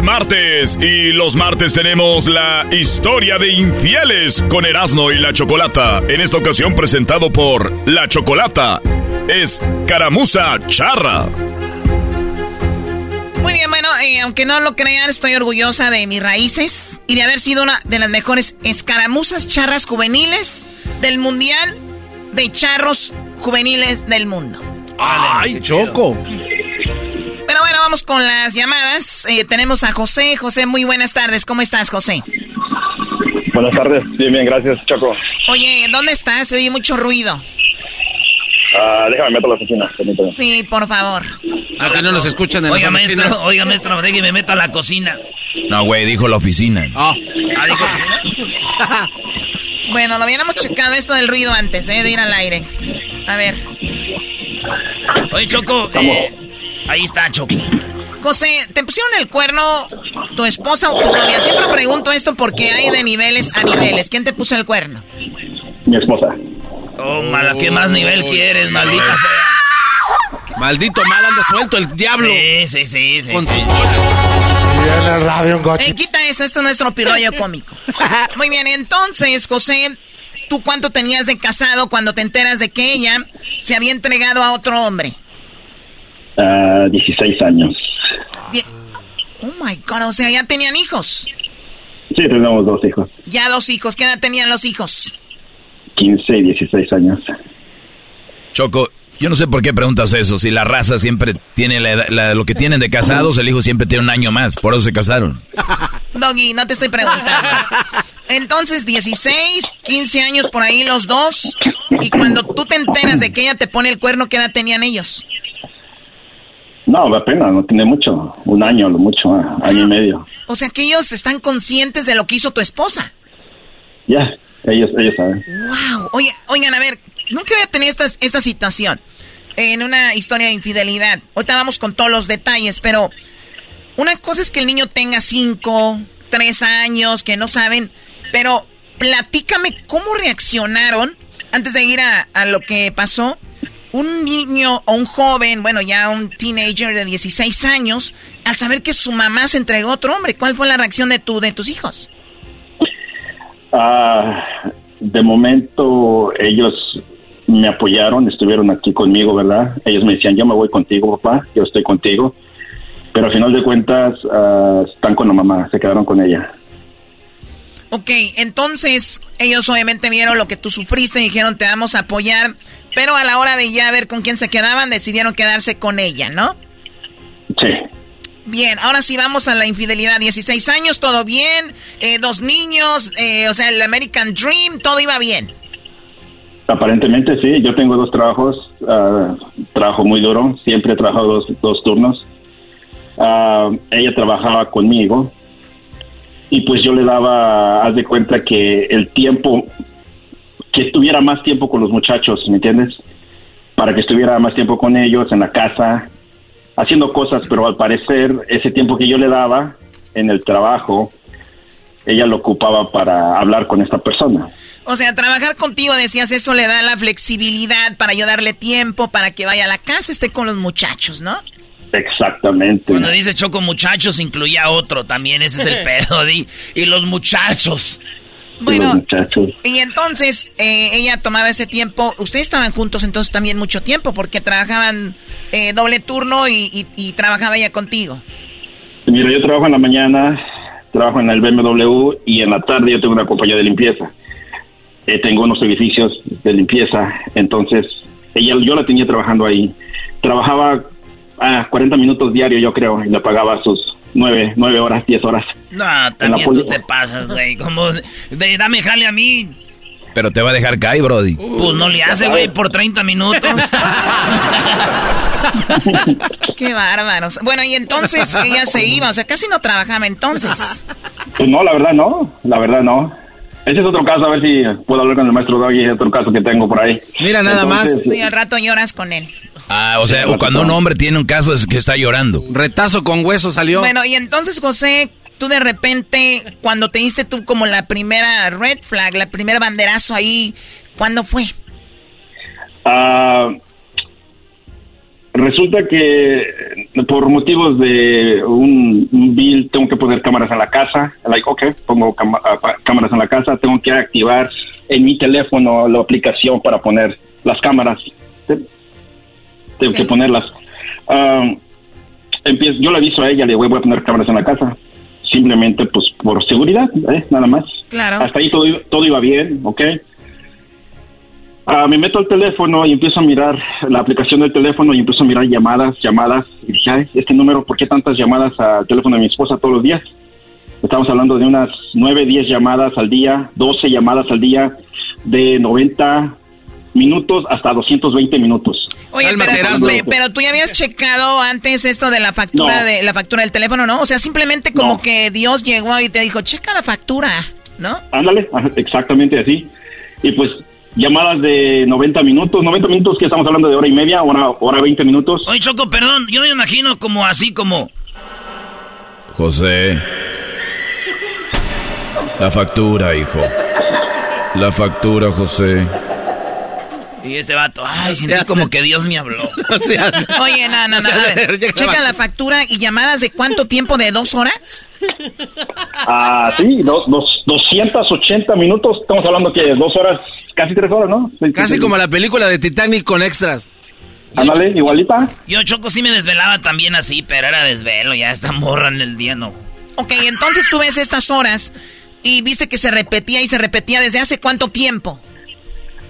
Martes y los martes tenemos la historia de infieles con Erasmo y la Chocolata. En esta ocasión presentado por La Chocolata es Caramuza Charra. Muy bien, bueno, eh, aunque no lo crean, estoy orgullosa de mis raíces y de haber sido una de las mejores escaramuzas charras juveniles del Mundial de Charros Juveniles del Mundo. ¡Ay, Choco! Pero bueno, vamos con las llamadas. Eh, tenemos a José. José, muy buenas tardes. ¿Cómo estás, José? Buenas tardes. Bien, bien, gracias, Choco. Oye, ¿dónde estás? Se oye mucho ruido. Ah, déjame meter a la oficina, Sí, por favor. Que no nos escuchan en oiga, maestro, Oiga, maestro, déjeme meto a la cocina. No, güey, dijo la oficina. Ah, ah dijo oficina. bueno, lo habíamos checado esto del ruido antes, ¿eh? De ir al aire. A ver. Oye, Choco, eh, ahí está, Choco. José, ¿te pusieron el cuerno tu esposa o tu novia? Siempre pregunto esto porque hay de niveles a niveles. ¿Quién te puso el cuerno? Mi esposa. Oh, mala, ¿qué más nivel quieres, maldita sea? Maldito mal anda suelto el diablo. Sí, sí, sí, sí. Con radio, un Ey, quita eso, esto es nuestro pirollo cómico. Muy bien, entonces, José, ¿tú cuánto tenías de casado cuando te enteras de que ella se había entregado a otro hombre? Ah, 16 años. Die- Oh my God, o sea, ya tenían hijos. Sí, tenemos dos hijos. Ya dos hijos, ¿qué edad tenían los hijos? 15 y 16 años. Choco, yo no sé por qué preguntas eso. Si la raza siempre tiene la edad- la- lo que tienen de casados, el hijo siempre tiene un año más. Por eso se casaron. Doggy, no te estoy preguntando. Entonces, 16, 15 años por ahí los dos. Y cuando tú te enteras de que ella te pone el cuerno, ¿qué edad tenían ellos? No, apenas, no tiene mucho. Un año, lo mucho, ah, año y medio. O sea, que ellos están conscientes de lo que hizo tu esposa. Ya, ellos, ellos saben. Wow. Oye, oigan, a ver, nunca había tenido esta, esta situación en una historia de infidelidad. Ahorita vamos con todos los detalles, pero una cosa es que el niño tenga cinco, tres años, que no saben, pero platícame cómo reaccionaron antes de ir a, a lo que pasó. Un niño o un joven, bueno, ya un teenager de 16 años, al saber que su mamá se entregó a otro hombre, ¿cuál fue la reacción de, tu, de tus hijos? Ah, de momento ellos me apoyaron, estuvieron aquí conmigo, ¿verdad? Ellos me decían, yo me voy contigo, papá, yo estoy contigo. Pero al final de cuentas ah, están con la mamá, se quedaron con ella. Ok, entonces ellos obviamente vieron lo que tú sufriste y dijeron te vamos a apoyar, pero a la hora de ya ver con quién se quedaban decidieron quedarse con ella, ¿no? Sí. Bien, ahora sí vamos a la infidelidad. 16 años, todo bien, eh, dos niños, eh, o sea, el American Dream, todo iba bien. Aparentemente sí, yo tengo dos trabajos, ah, trabajo muy duro, siempre he trabajado dos, dos turnos. Ah, ella trabajaba conmigo y pues yo le daba, haz de cuenta que el tiempo, que estuviera más tiempo con los muchachos, ¿me entiendes? Para que estuviera más tiempo con ellos en la casa, haciendo cosas, pero al parecer ese tiempo que yo le daba en el trabajo, ella lo ocupaba para hablar con esta persona. O sea, trabajar contigo, decías, eso le da la flexibilidad para yo darle tiempo, para que vaya a la casa, esté con los muchachos, ¿no? Exactamente. Cuando dice Choco muchachos, incluía otro también, ese es el pedo. Y los muchachos. Bueno. Y entonces eh, ella tomaba ese tiempo. Ustedes estaban juntos entonces también mucho tiempo porque trabajaban eh, doble turno y, y- y trabajaba ella contigo. Mira, yo trabajo en la mañana, trabajo en el BMW y en la tarde yo tengo una compañía de limpieza. Eh, tengo unos edificios de limpieza, entonces ella, yo la tenía trabajando ahí. Trabajaba a 40 minutos diario, yo creo, y le pagaba sus 9, nueve horas, 10 horas. No, también tú te pasas, güey. Como, de, dame jale a mí. Pero te va a dejar caer, Brody. Pues no le hace, güey, por 30 minutos. Qué bárbaros. Bueno, y entonces ella se iba, o sea, casi no trabajaba entonces. Pues no, la verdad no, la verdad no. Ese es otro caso, a ver si puedo hablar con el maestro Doggy, es otro caso que tengo por ahí. Mira, nada más. Y al rato lloras con él. Ah, o sea, cuando un hombre tiene un caso es que está llorando. Retazo con hueso salió. Bueno, y entonces, José, tú de repente, cuando te diste tú como la primera red flag, la primera banderazo ahí, ¿cuándo fue? Ah, resulta que por motivos de un, un bill tengo que poner cámaras en la casa. Like, ok, pongo ah, cámaras en la casa. Tengo que activar en mi teléfono la aplicación para poner las cámaras. Te- Tengo que ponerlas. Ah, empiezo, yo le aviso a ella, le digo, voy a poner cámaras en la casa. Simplemente, pues, por seguridad, ¿eh? nada más. Claro. Hasta ahí todo, todo iba bien, ¿ok? Ah, me meto al teléfono y empiezo a mirar la aplicación del teléfono y empiezo a mirar llamadas, llamadas. Y dije, "Ay, este número, ¿por qué tantas llamadas al teléfono de mi esposa todos los días? Estamos hablando de unas 9, 10 llamadas al día, 12 llamadas al día, de 90 minutos hasta 220 minutos. Oye, Cálmate, pero, tú ya habías checado antes esto de la factura No. de la factura del teléfono, ¿no? O sea, simplemente como No. que Dios llegó y te dijo, checa la factura, ¿no? Ándale, exactamente así. Y pues llamadas de 90 minutos, 90 minutos que estamos hablando de hora y media, hora, hora 20 minutos. Oye, Choco, perdón, yo me imagino como así, como... José. La factura, hijo. La factura, José. Y este vato, ay, sentí como que Dios me habló. Oye, no, no, no. A ver, checa la factura y llamadas de cuánto tiempo, de dos horas. Ah, sí, dos, dos, 280 minutos. Estamos hablando que dos horas, casi tres horas, ¿no? Sí, Casi sí, como la película de Titanic con extras. Ándale, igualita. Yo, Choco, sí me desvelaba también así, pero era desvelo, ya esta morra en el día, no. Ok, entonces tú ves estas horas y viste que se repetía y se repetía desde hace cuánto tiempo.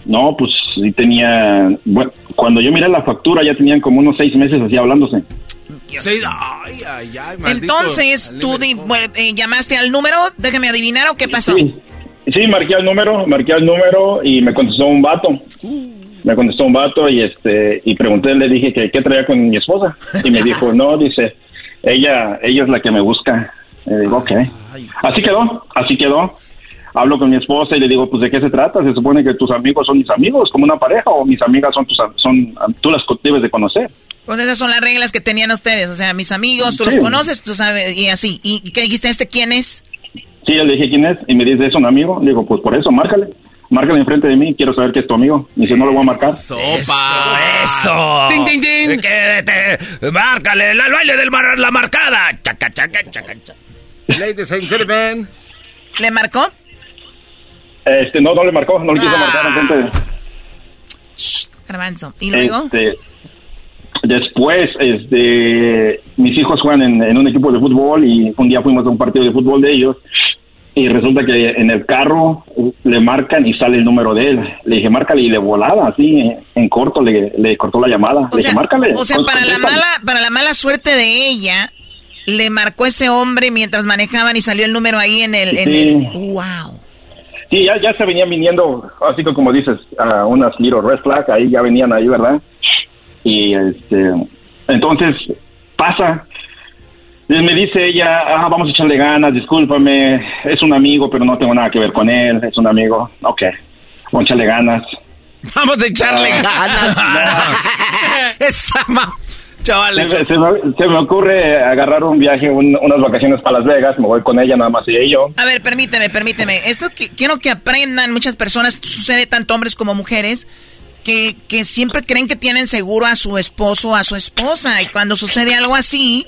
No, pues sí tenía. Bueno, cuando yo miré la factura ya tenían como unos seis meses así hablándose. Sí, ay, ay, ay, maldito. Entonces tú di- bueno, eh, llamaste al número, déjame adivinar o qué pasó. Sí, sí, marqué el número, marqué el número y me contestó un vato. Me contestó un vato y este y pregunté, le dije que qué traía con mi esposa y me dijo, no, dice, ella ella es la que me busca. Le digo, ok. Así quedó, así quedó. Hablo con mi esposa y le digo, pues de qué se trata. Se supone que tus amigos son mis amigos, como una pareja, o mis amigas son tus, am- son, tú las debes de conocer. Pues esas son las reglas que tenían ustedes, o sea, mis amigos, tú los Sí. conoces, tú sabes, y así. ¿Y qué dijiste, este quién es? Sí, yo le dije quién es y me dice, es un amigo. Le digo, pues por eso, márcale. Márcale enfrente de mí, quiero saber que es tu amigo. Y dice, no lo voy a marcar. ¡Sopa! ¡Eso! ¡Tin, tin, tin! Que te- márcale, el baile del mar, la marcada. Chaca, chaca, chaca, chaca. Ladies and gentlemen. ¿Le marcó? Este, no, no le marcó, no le quiso Ah. marcar de Garbanzo. ¿Y luego? Este, después, este, mis hijos juegan en, en un equipo de fútbol y un día fuimos a un partido de fútbol de ellos y resulta que en el carro le marcan y sale el número de él. Le dije, márcale y de volada, así, en, corto, le, le cortó la llamada. O le sea, dije, márcale. o sea, para la contéstale". mala, para la mala suerte de ella, le marcó ese hombre mientras manejaban y salió el número ahí en el, en Sí. el- wow. Sí, ya, ya se venían viniendo, así que como dices, a unas little red flag, ahí ya venían ahí, ¿verdad? Y este, entonces pasa. Y me dice ella, ah, vamos a echarle ganas, discúlpame, es un amigo, pero no tengo nada que ver con él, es un amigo. Ok, vamos a echarle ganas. Vamos a echarle Ah. ganas. Esa ma... Chaval, Se, se me, se me ocurre agarrar un viaje, un- unas vacaciones para Las Vegas, me voy con ella nada más ella y yo. A ver, permíteme, permíteme. Esto que, quiero que aprendan muchas personas, sucede tanto hombres como mujeres, que, que siempre creen que tienen seguro a su esposo o a su esposa. Y cuando sucede algo así,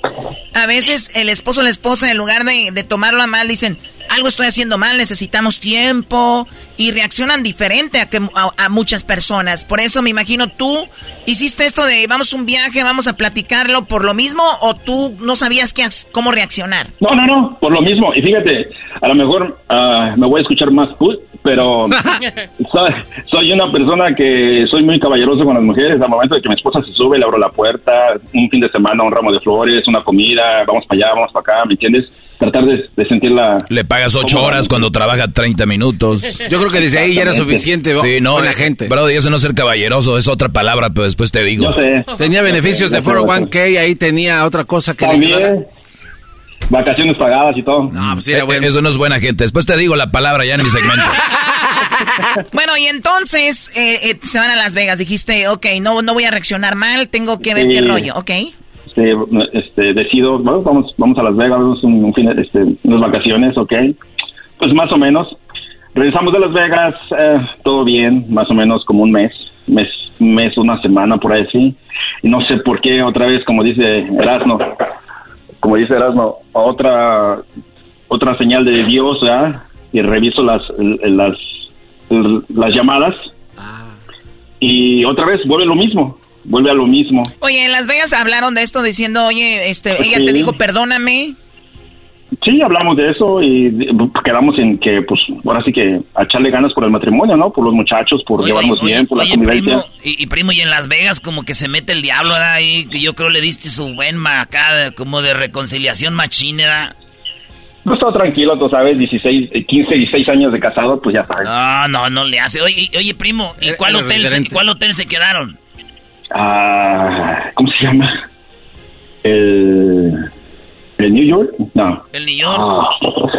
a veces el esposo o la esposa, en lugar de, de tomarlo a mal, dicen, algo estoy haciendo mal, necesitamos tiempo. Y reaccionan diferente a, que, a, a muchas personas. Por eso me imagino tú hiciste esto de vamos a un viaje, vamos a platicarlo por lo mismo, o tú no sabías qué, ac- cómo reaccionar. No, no, no, por lo mismo. Y fíjate, a lo mejor ah, me voy a escuchar más cool, pero soy, soy una persona que soy muy caballeroso con las mujeres. Al momento de que mi esposa se sube, le abro la puerta, un fin de semana, un ramo de flores, una comida, vamos para allá, vamos para acá, ¿me entiendes? Tratar de, de sentirla... Le pagas ocho horas cuando trabaja 30 minutos. Yo creo que desde ahí ya era suficiente. Sí, no, buena eh, gente. Brody, eso no es ser caballeroso, es otra palabra, pero después te digo. Yo sé. Tenía beneficios de Yo sé, sé. 401k, ahí tenía otra cosa que le. También, vacaciones pagadas y todo. No, pues era Eh, bueno. Eso no es buena gente. Después te digo la palabra ya en mi segmento. Bueno, y entonces eh, eh, se van a Las Vegas. Dijiste, ok, no, no voy a reaccionar mal, tengo que ver Sí. qué rollo, ok. Este, este, decido, bueno, vamos, vamos a Las Vegas, vamos un, un fin este, unas vacaciones, ok. Pues más o menos. Regresamos de Las Vegas, eh, todo bien, más o menos como un mes, mes, mes, una semana por ahí sí. Y no sé por qué otra vez, como dice Erasmo, como dice Erasmo, otra, otra señal de Dios, ¿verdad? Y reviso las, las, las llamadas. Y otra vez vuelve lo mismo, vuelve a lo mismo. Oye, en Las Vegas hablaron de esto diciendo, oye, este, ella te Sí. dijo, perdóname. Sí, hablamos de eso y de- quedamos en que, pues, ahora sí que a echarle ganas por el matrimonio, ¿no? Por los muchachos, por Oye, llevarnos oye, bien, por la oye, convivencia. primo, y, y primo, y en Las Vegas como que se mete el diablo, ¿verdad? Ahí, que yo creo le diste su buen acá, como de reconciliación machine, ¿verdad? No estaba tranquilo, tú sabes, 16, eh, 15, 16 años de casado, pues ya sabes. No, no, no le hace. Oye, oye primo, ¿y cuál era hotel, se, cuál hotel se quedaron? Ah, ¿Cómo se llama? El, el New York, no. ¿El New York? Ah,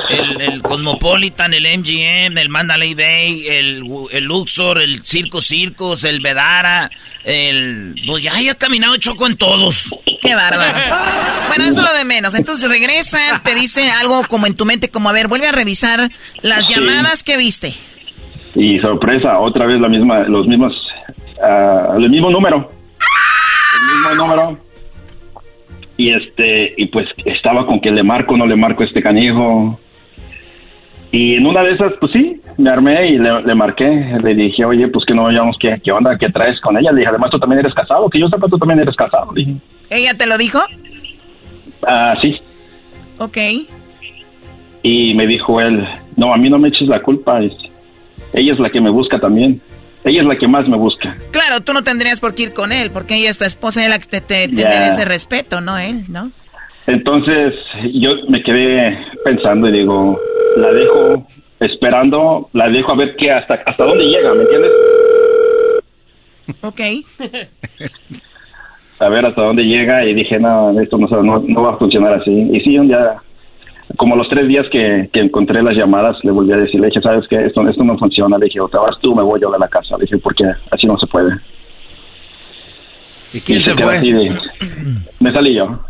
¿El, el Cosmopolitan, el MGM, el Mandalay Bay, el, el Luxor, el Circo Circus, el Vedara, el... Pues ya, ya he caminado choco en todos. Qué bárbaro. Bueno, eso es lo de menos. Entonces regresa, te dice algo como en tu mente, como a ver, vuelve a revisar las llamadas que viste. Y sorpresa, otra vez la misma, los mismos, ah, el mismo número. El mismo número. Y este, y pues estaba con que le marco, no le marco a este canijo. Y en una de esas, pues sí, me armé y le, marqué. Le dije, oye, pues que no veamos qué, qué onda, qué traes con ella. Le dije, además tú también eres casado, que yo sepa, tú también eres casado. dije. ¿Ella te lo dijo? Ah, sí. Ok. Y me dijo él, no, a mí no me eches la culpa. Ella es la que me busca también. Ella es la que más me busca. Claro, tú no tendrías por qué ir con él, porque ella es tu esposa, y la que te, te, merece respeto, no él, ¿no? Entonces yo me quedé pensando y digo, la dejo esperando, la dejo a ver qué hasta hasta dónde llega, ¿me entiendes? Ok. a ver hasta dónde llega y dije, no, esto no, no, va a funcionar así. Y sí, un día, como los tres días que, encontré las llamadas, le volví a decir, le dije, ¿sabes qué? Esto, esto no funciona. Le dije, o te vas tú, me voy yo de la casa. Le dije, porque así no se puede. ¿Y quién se, fue? me salí yo.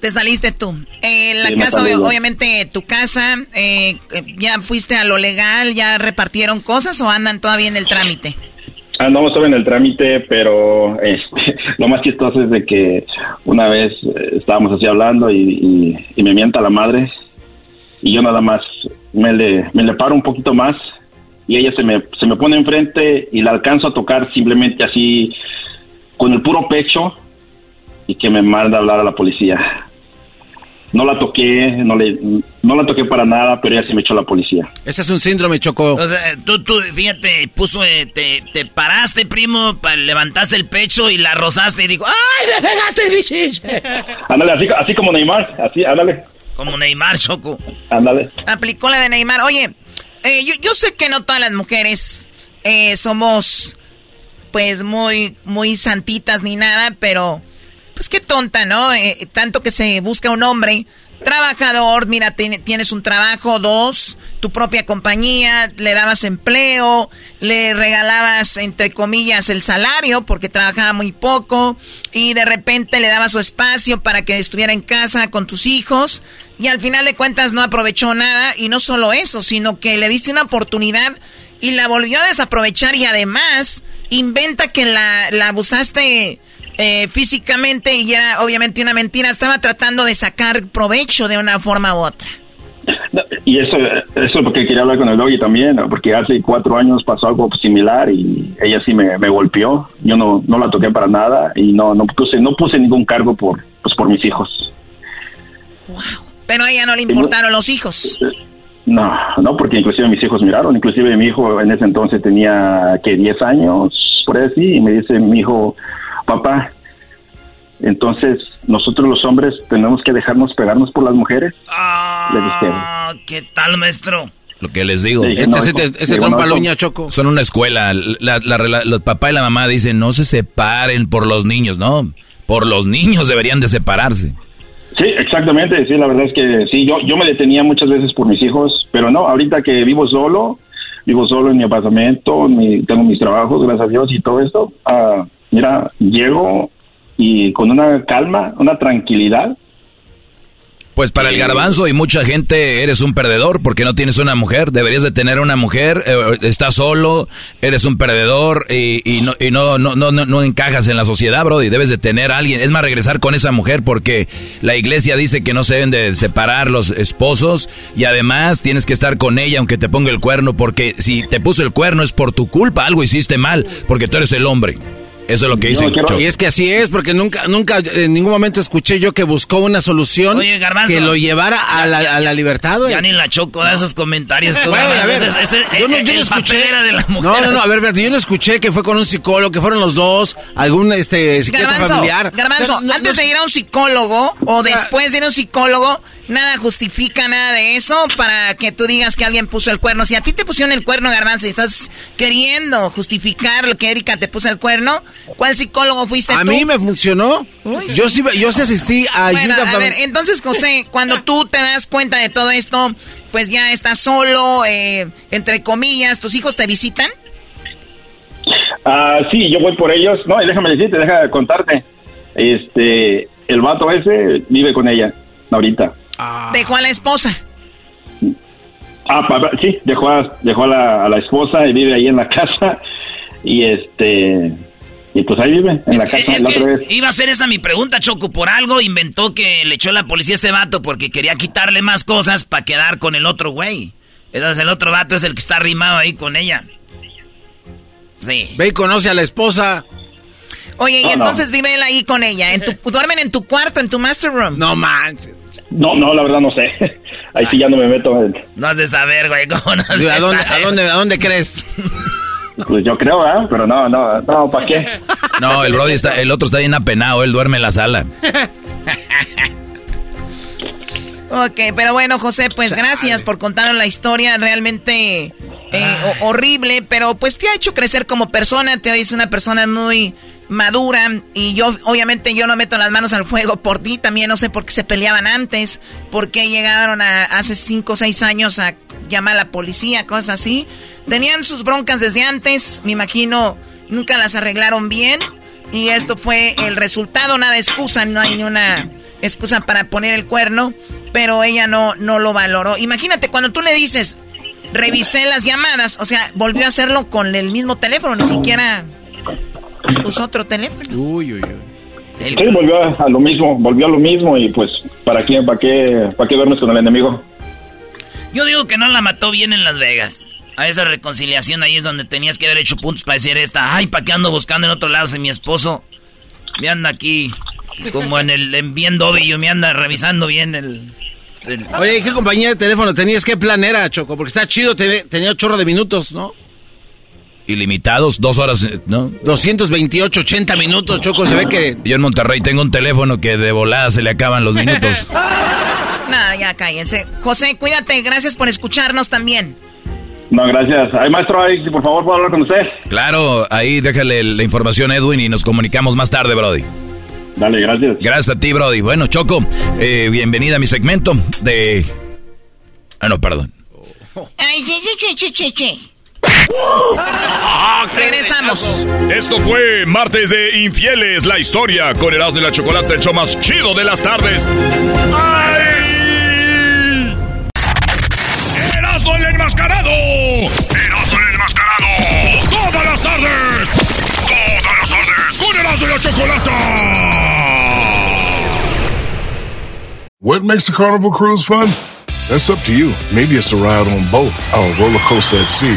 Te saliste tú. En la casa, obviamente, tu casa, eh, ¿ya fuiste a lo legal? ¿Ya repartieron cosas o andan todavía en el trámite? Andamos todavía en el trámite, pero este, lo más chistoso es de que una vez eh, estábamos así hablando y, me mienta la madre y yo nada más me le, me le paro un poquito más y ella se me, se me pone enfrente y la alcanzo a tocar simplemente así con el puro pecho y que me manda a hablar a la policía. No la toqué, no le, no la toqué para nada, pero ella se me echó la policía. Ese es un síndrome, Chocó. O sea, tú, tú, fíjate, puso, eh, te, te paraste, primo, levantaste el pecho y la rozaste y dijo, ¡ay, me pegaste el bichiche! Ándale, así, así como Neymar, así, ándale. Como Neymar, Choco. Ándale. Aplicó la de Neymar. Oye, eh, yo, yo sé que no todas las mujeres eh, somos, pues, muy, muy santitas ni nada, pero pues qué tonta, ¿no? Eh, tanto que se busca un hombre trabajador, mira, tienes un trabajo, dos, tu propia compañía, le dabas empleo, le regalabas, entre comillas, el salario porque trabajaba muy poco y de repente le dabas su espacio para que estuviera en casa con tus hijos y al final de cuentas no aprovechó nada y no solo eso, sino que le diste una oportunidad y la volvió a desaprovechar y además inventa que la, la abusaste eh, físicamente y era obviamente una mentira. Estaba tratando de sacar provecho de una forma u otra. y eso, eso es porque quería hablar con el doggy también, porque hace cuatro años pasó algo similar y ella sí me, golpeó. Yo no, no la toqué para nada y no, no puse, no puse ningún cargo por, pues, por mis hijos. Wow. Pero a ella no le importaron los hijos. No, no, porque inclusive mis hijos miraron, inclusive mi hijo en ese entonces tenía que 10 años, por así, y me dice mi hijo, papá, entonces nosotros los hombres tenemos que dejarnos pegarnos por las mujeres. Ah, ¿qué tal, maestro? Lo que les digo. este, ese Choco. Son una escuela. La, los papá y la mamá dicen, no se separen por los niños, ¿no? Por los niños deberían de separarse. Sí, exactamente. Sí, la verdad es que sí, yo, yo me detenía muchas veces por mis hijos, pero no, ahorita que vivo solo, vivo solo en mi apartamento, tengo mis trabajos, gracias a Dios y todo esto. Uh, mira, llego y con una calma, una tranquilidad. Pues para el garbanzo y mucha gente eres un perdedor porque no tienes una mujer. Deberías de tener una mujer. Eh, estás solo, eres un perdedor y, no, y no, no, no, no, encajas en la sociedad, bro. Y debes de tener a alguien. Es más, regresar con esa mujer porque la iglesia dice que no se deben de separar los esposos y además tienes que estar con ella aunque te ponga el cuerno porque si te puso el cuerno es por tu culpa. Algo hiciste mal porque tú eres el hombre. Eso es lo que dice. y es que así es, porque nunca, nunca, en ningún momento escuché yo que buscó una solución que lo llevara a la, a la libertad, Ya ni la choco de esos comentarios. yo no, escuché. No, no, no, a ver, yo no escuché que fue con un psicólogo, que fueron los dos, algún este psiquiatra familiar. Garbanzo, antes de ir a un psicólogo o después de ir a un psicólogo, nada justifica nada de eso para que tú digas que alguien puso el cuerno. Si a ti te pusieron el cuerno, Garbanzo, y estás queriendo justificar lo que Erika te puso el cuerno, ¿cuál psicólogo fuiste a tú? A mí me funcionó. yo sí, yo sí asistí a bueno, A ver, entonces, José, cuando tú te das cuenta de todo esto, pues ya estás solo, eh, entre comillas, ¿tus hijos te visitan? Ah, sí, yo voy por ellos. No, y déjame decirte, déjame contarte. Este, el vato ese vive con ella ahorita. Ah. Dejó a la esposa. Ah, sí, dejó, a, dejó a, la, esposa y vive ahí en la casa. Y este. Y pues ahí vive, en la casa. la otra vez. Iba a ser esa mi pregunta, Choco. Por algo inventó que le echó la policía a este vato porque quería quitarle más cosas para quedar con el otro güey. Entonces el otro vato es el que está arrimado ahí con ella. Sí. Ve y conoce a la esposa. Oye, y entonces vive él ahí con ella. En tu, ¿Duermen en tu cuarto, en tu master room? No manches. No, no, la verdad no sé. Ahí sí ya no me meto. No has de saber, güey. ¿cómo no ¿A, dónde, ¿A, dónde, ¿A dónde crees? Pues yo creo, ¿eh? Pero no, no, no, ¿para qué? No, el Brody está, el otro está bien apenado, él duerme en la sala. ok, pero bueno, José, pues gracias por contarnos la historia. Realmente eh, horrible, pero pues te ha hecho crecer como persona, te es una persona muy madura y yo obviamente yo no meto las manos al fuego por ti, también no sé por qué se peleaban antes, por qué llegaron a, hace 5 o 6 años a llamar a la policía, cosas así. Tenían sus broncas desde antes, me imagino nunca las arreglaron bien y esto fue el resultado, nada excusa, no hay ni una excusa para poner el cuerno, pero ella no, no lo valoró. Imagínate cuando tú le dices, revisé las llamadas, o sea, volvió a hacerlo con el mismo teléfono, ni siquiera usó otro teléfono. Uy, uy, uy. Sí, volvió a, lo mismo, volvió a lo mismo y pues, ¿para qué, para qué, para qué vernos con el enemigo? Yo digo que no la mató bien en Las Vegas. A esa reconciliación ahí es donde tenías que haber hecho puntos para decir esta, ay, ¿para qué ando buscando en otro lado si mi esposo me anda aquí como en el en bien y me anda revisando bien el Oye, ¿qué compañía de teléfono tenías? ¿Qué plan era, Choco? Porque está chido, tenía chorro de minutos, ¿no? Ilimitados, dos horas, ¿no? 228, 80 minutos, Choco, se ve que... Yo en Monterrey tengo un teléfono que de volada se le acaban los minutos. Nada, ya cállense. José, cuídate, gracias por escucharnos también. No, gracias. Ay, maestro, ahí, por favor, ¿puedo hablar con usted? Claro, ahí déjale la información a Edwin y nos comunicamos más tarde, Brody. Dale, gracias. Gracias a ti, Brody. Bueno, Choco, eh, bienvenida a mi segmento de... Ah, no, perdón. Ay, che, che, che, che, che. Regresamos. Esto fue Martes de Infieles, la historia con Erasmo y la Chocolate, el show más chido de las tardes. ¡Ay! ¡Erasmo el enmascarado! ¡Erasmo el enmascarado! ¡Todas las tardes! ¡Todas las tardes! ¡Con Erasmo y la Chocolate! What makes a carnival cruise fun? That's up to you. Maybe it's a ride on boat, or a roller coaster at sea,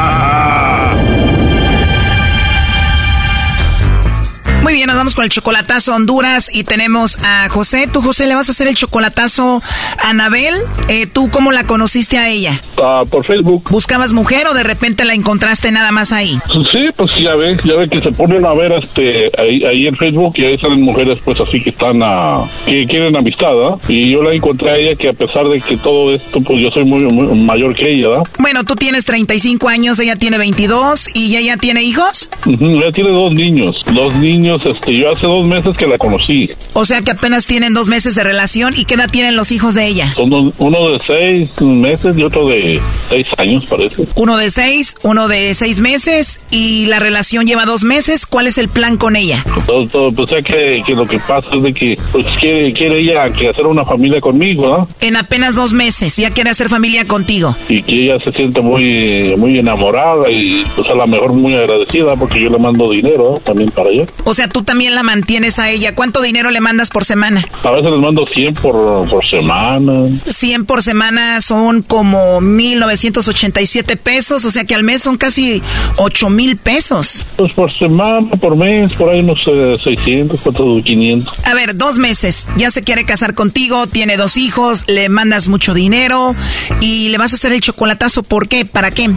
Bien, nos vamos con el chocolatazo Honduras y tenemos a José. Tú, José, le vas a hacer el chocolatazo a Anabel. Eh, ¿Tú cómo la conociste a ella? Ah, por Facebook. ¿Buscabas mujer o de repente la encontraste nada más ahí? Sí, pues ya ve, ya ve que se ponen a ver este ahí, ahí en Facebook y ahí salen mujeres pues así que están a, que quieren amistad, ¿ah? Y yo la encontré a ella que a pesar de que todo esto, pues yo soy muy, muy mayor que ella, ¿verdad? Bueno, tú tienes 35 años, ella tiene 22 y ella tiene hijos. ella tiene dos niños, dos niños este, yo hace dos meses que la conocí. O sea que apenas tienen dos meses de relación. ¿Y qué edad tienen los hijos de ella? Son dos- uno de seis meses y otro de seis años, parece. Uno de seis, uno de seis meses y la relación lleva dos meses. ¿Cuál es el plan con ella? Todo, todo, pues, o sea que, que lo que pasa es de que pues, quiere, quiere ella que hacer una familia conmigo, ¿no? En apenas dos meses ya quiere hacer familia contigo. Y que ella se siente muy, muy enamorada y pues a lo mejor muy agradecida porque yo le mando dinero también para ella. O sea, tú también la mantienes a ella. ¿Cuánto dinero le mandas por semana? A veces les mando 100 por, por semana. 100 por semana son como 1.987 pesos, o sea que al mes son casi 8 mil pesos. Pues por semana, por mes, por ahí unos eh, 600, 400, 500. A ver, dos meses, ya se quiere casar contigo, tiene dos hijos, le mandas mucho dinero y le vas a hacer el chocolatazo. ¿Por qué? ¿Para qué?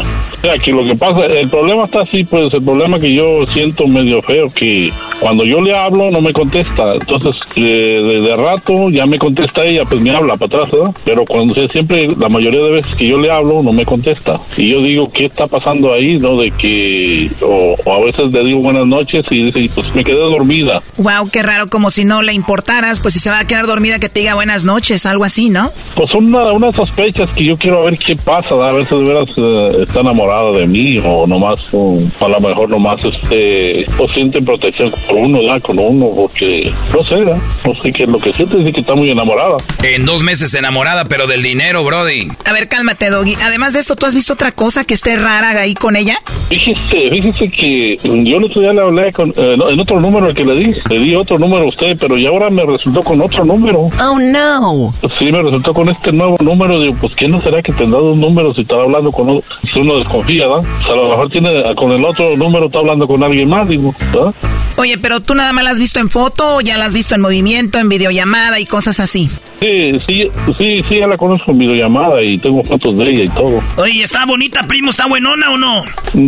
Que lo que pasa, el problema está así, pues el problema que yo siento medio feo, que cuando yo le hablo no me contesta. Entonces, eh, de, de rato ya me contesta ella, pues me habla para atrás, ¿verdad? Pero cuando siempre, la mayoría de veces que yo le hablo, no me contesta. Y yo digo, ¿qué está pasando ahí, no? De que, o, o a veces le digo buenas noches y dice, pues me quedé dormida. Wow, qué raro, como si no le importaras, pues si se va a quedar dormida que te diga buenas noches, algo así, ¿no? Pues son una- unas sospechas que yo quiero ver qué pasa, a si de veras eh, está enamorada de mí o nomás, o a lo mejor nomás este, pues siente protección por uno, ¿verdad? Con uno, porque no sé, ¿verdad? No sé qué es lo que siente, dice que está muy enamorada. En dos meses enamorada, pero del dinero, Brody. A ver, cálmate, Doggy. Además de esto, ¿tú has visto otra cosa que esté rara ahí con ella? Fíjese, fíjese que yo el otro día le hablé con, eh, en otro número al que le di, le di otro número a usted, pero ya ahora me resultó con otro número. Oh, no. Sí, me resultó con este nuevo número. Digo, pues, ¿qué no será que tendrá dos números y estará hablando con otro? Si uno desconfía, ¿verdad? O sea, a lo mejor tiene, con el otro número está hablando con alguien más, digo, ¿verdad? Oye, pero tú nada más la has visto en foto o ya la has visto en movimiento, en videollamada y cosas así. Sí, sí, sí, sí, ya la conozco en videollamada y tengo fotos de ella y todo. Oye, ¿está bonita, primo? ¿Está buenona o no?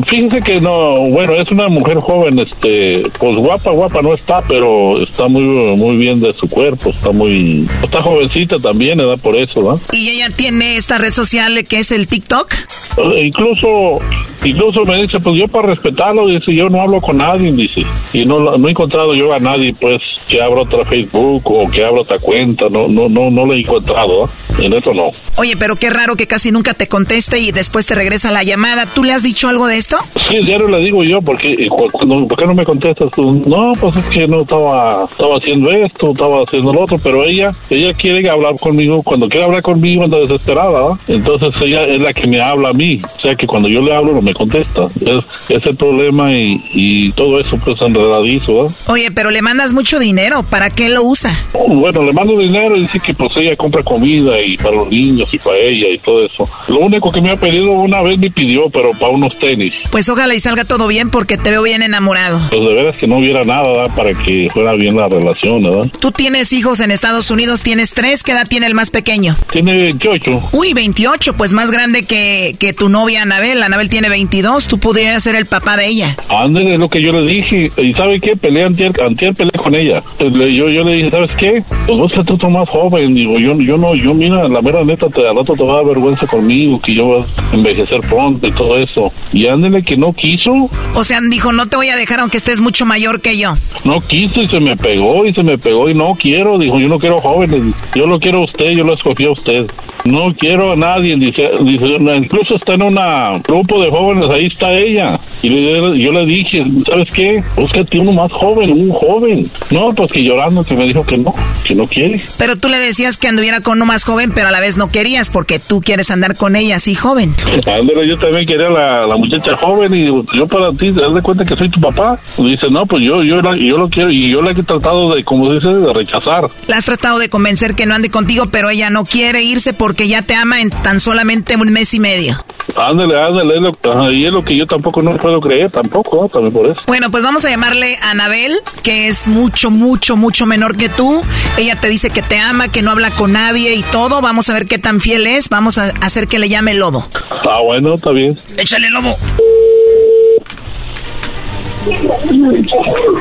Fíjense que no, bueno, es una mujer joven, este, pues guapa, guapa no está, pero está muy, muy bien de su cuerpo, está muy, está jovencita también, ¿verdad? Por eso, ¿verdad? Y ella tiene esta red social que es el TikTok. Eh, Incluso, incluso me dice, pues yo para respetarlo, dice, yo no hablo con nadie, dice, y no, no he encontrado yo a nadie, pues, que abra otra Facebook o que abra otra cuenta, no, no, no, no lo he encontrado, ¿eh? en eso no. Oye, pero qué raro que casi nunca te conteste y después te regresa la llamada. ¿Tú le has dicho algo de esto? Sí, diario le digo yo, porque eh, ¿por qué no me contestas tú? No, pues es que no estaba, estaba haciendo esto, estaba haciendo lo otro, pero ella, ella quiere hablar conmigo, cuando quiere hablar conmigo anda desesperada, entonces ella es la que me habla a mí, o sea que cuando yo le hablo no me contesta, es, es el problema y, y todo eso pues enredadizo. Oye, pero le mandas mucho dinero. ¿Para qué lo usa? Bueno, le mando dinero y dice que pues ella compra comida y para los niños y para ella y todo eso. Lo único que me ha pedido una vez me pidió, pero para unos tenis. Pues ojalá y salga todo bien porque te veo bien enamorado. Pues de veras que no hubiera nada ¿verdad? para que fuera bien la relación, ¿verdad? Tú tienes hijos en Estados Unidos, tienes tres. ¿Qué edad tiene el más pequeño? Tiene 28. Uy, 28, pues más grande que, que tu novia Anabel. Anabel tiene 22, tú podrías ser el papá de ella. Ándale, es lo que yo le dije. ¿Y sabe qué? Peleé antier, antier peleé con ella. Yo, yo le dije, ¿sabes qué? Pues vos estás tú más joven. Digo, yo, yo no, yo mira, la mera neta, te, al rato te va a dar vergüenza conmigo, que yo vas a envejecer pronto y todo eso. Y ándale que no quiso, O sea, dijo, no te voy a dejar aunque estés mucho mayor que yo. no quiso y se me pegó y se me pegó y no quiero. Dijo, yo no quiero jóvenes. Yo lo quiero a usted, yo lo escogí a usted. No quiero a nadie. Dice, dice incluso está en un grupo de jóvenes, ahí está ella. Y le- yo le dije, ¿sabes qué? Búscate uno más joven, un joven. No, pues que llorando que me dijo que no, que no quiere. Pero tú le decías que anduviera con uno más joven, pero a la vez no querías porque tú quieres andar con ella así joven. Ándale, yo también quería la, la muchacha joven y yo para ti, haz de cuenta que soy tu papá. Y dice, no, pues yo, yo, la- yo lo quiero y yo la he tratado de, como dice, de rechazar. La has tratado de convencer que no ande contigo, pero ella no quiere irse porque ya te ama en tan solamente un mes y medio. Ándale, ándale, es lo, y es lo que yo tampoco no puedo creer, tampoco, ¿no? también por eso. Bueno, pues vamos a llamarle a Anabel, que es mucho, mucho, mucho menor que tú. Ella te dice que te ama, que no habla con nadie y todo. Vamos a ver qué tan fiel es. Vamos a hacer que le llame el lobo. Ah, bueno, está bien. Échale, lobo.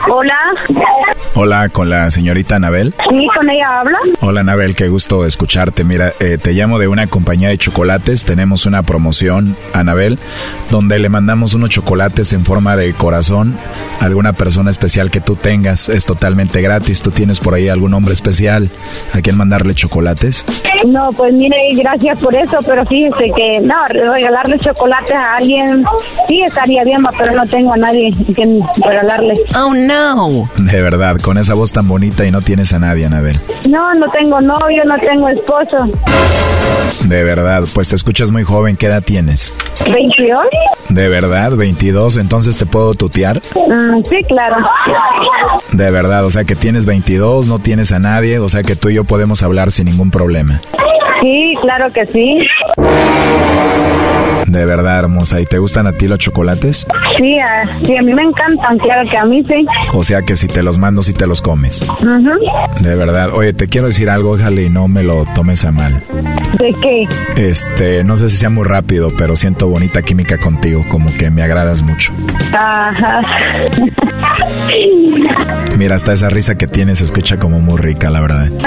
Hola. Hola, con la señorita Anabel. Sí, con ella habla. Hola, Anabel, qué gusto escucharte. Mira, eh, te llamo de una compañía de chocolates. Tenemos una promoción, Anabel, donde le mandamos unos chocolates en forma de corazón a alguna persona especial que tú tengas. Es totalmente gratis. ¿Tú tienes por ahí algún hombre especial a quien mandarle chocolates? No, pues mire, gracias por eso, pero fíjese que no, regalarle chocolates a alguien sí estaría bien, pero no tengo a nadie que regalarle. Oh, no. De verdad, con esa voz tan bonita y no tienes a nadie, Anabel. No, no tengo novio, no tengo esposo. De verdad, pues te escuchas muy joven. ¿Qué edad tienes? 22. De verdad, 22. Entonces te puedo tutear. Mm, sí, claro. De verdad, o sea que tienes 22, no tienes a nadie, o sea que tú y yo podemos hablar sin ningún problema. Sí, claro que sí. De verdad, hermosa. ¿Y te gustan a ti los chocolates? Sí, a, sí, a mí me encantan, claro que a mí sí. O sea que si te los mando, si te los comes. De verdad. Oye, te quiero decir algo, ojalá y no me lo tomes a mal. ¿De qué? Este, no sé si sea muy rápido, pero siento bonita química contigo, como que me agradas mucho. Ajá. Mira, hasta esa risa que tienes se escucha como muy rica, la verdad.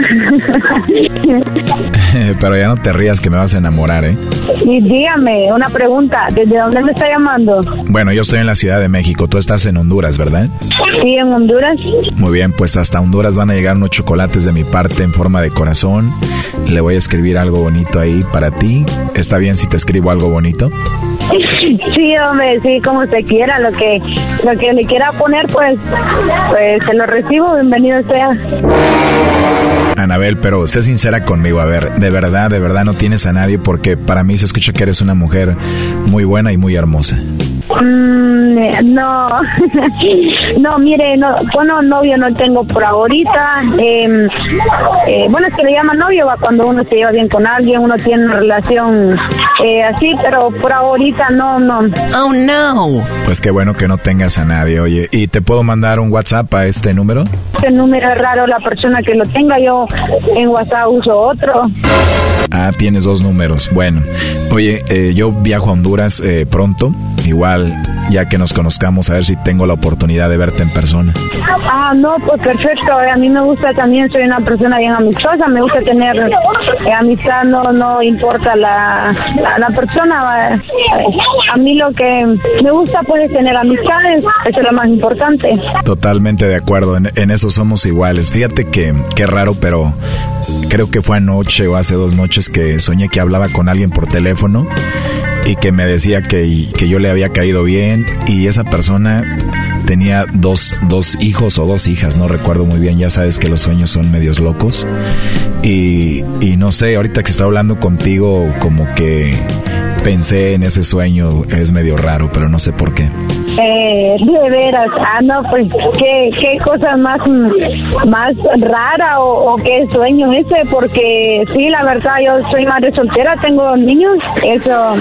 pero ya no te rías que me vas a enamorar, ¿eh? y dígame, una pregunta, ¿desde dónde me está llamando? Bueno, yo estoy en la Ciudad de México, tú estás en Honduras, ¿verdad? Sí, en Honduras. Muy bien, pues hasta Honduras van a llegar unos chocolates de mi parte en forma de corazón. Le voy a escribir algo bonito ahí para ti. ¿Está bien si te escribo algo bonito? Sí, hombre, sí, como usted quiera, lo que lo que le quiera poner, pues, pues se lo recibo, bienvenido sea. Anabel, pero sé sincera conmigo, a ver, de verdad, de verdad no tienes a nadie porque para mí se escucha que eres una mujer muy buena y muy hermosa. Mm, no, no, mire, no, bueno, novio no tengo por ahorita. Eh, eh, bueno, es que le llaman novio va cuando uno se lleva bien con alguien, uno tiene una relación eh, así, pero por ahorita no, no. Oh, no. Pues qué bueno que no tengas a nadie, oye, ¿y te puedo mandar un WhatsApp a este número? Este número es raro, la persona que lo tenga, yo en WhatsApp uso otro. Ah, tienes dos números. Bueno, oye, eh, yo viajo a Honduras eh, pronto. Igual, ya que nos conozcamos, a ver si tengo la oportunidad de verte en persona. Ah, no, pues perfecto. A mí me gusta también, soy una persona bien amistosa, me gusta tener eh, amistad, no no importa la, la, la persona. eh, A mí lo que me gusta pues es tener amistades, eso es lo más importante. Totalmente de acuerdo, en, en eso somos iguales. Fíjate que, qué raro, pero creo que fue anoche o hace dos noches que soñé que hablaba con alguien por teléfono y que me decía que, que yo le había caído bien. Y esa persona tenía dos, dos hijos o dos hijas, no recuerdo muy bien, ya sabes que los sueños son medios locos. Y, y no sé, ahorita que estoy hablando contigo como que pensé en ese sueño, es medio raro, pero no sé por qué. Eh, de veras, ah, no, pues qué, qué cosa más, más rara o, o qué sueño ese, porque sí, la verdad, yo soy madre soltera, tengo niños, eso.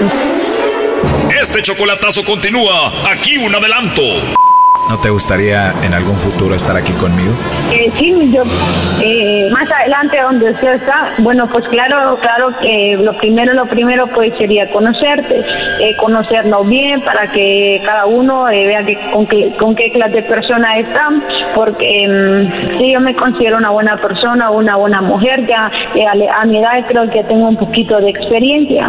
Este chocolatazo continúa. Aquí un adelanto. ¿No te gustaría en algún futuro estar aquí conmigo? Eh, sí, yo eh, más adelante donde usted está, bueno, pues claro, claro que lo primero, lo primero pues sería conocerte, eh, conocernos bien para que cada uno eh, vea que, con, qué, con qué clase de persona está, porque mm, sí, yo me considero una buena persona, una buena mujer, ya eh, a mi edad creo que tengo un poquito de experiencia.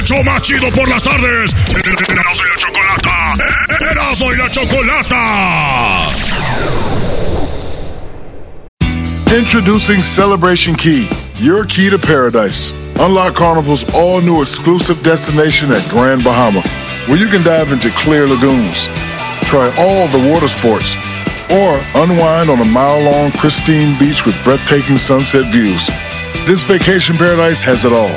¡Hecho más chido por las tardes! ¡Erasno y la chocolata! ¡Erasno y la chocolata! Introducing Celebration Key, your key to paradise. Unlock Carnival's all new exclusive destination at Grand Bahama, where you can dive into clear lagoons, try all the water sports, or unwind on a mile long pristine beach with breathtaking sunset views. This vacation paradise has it all.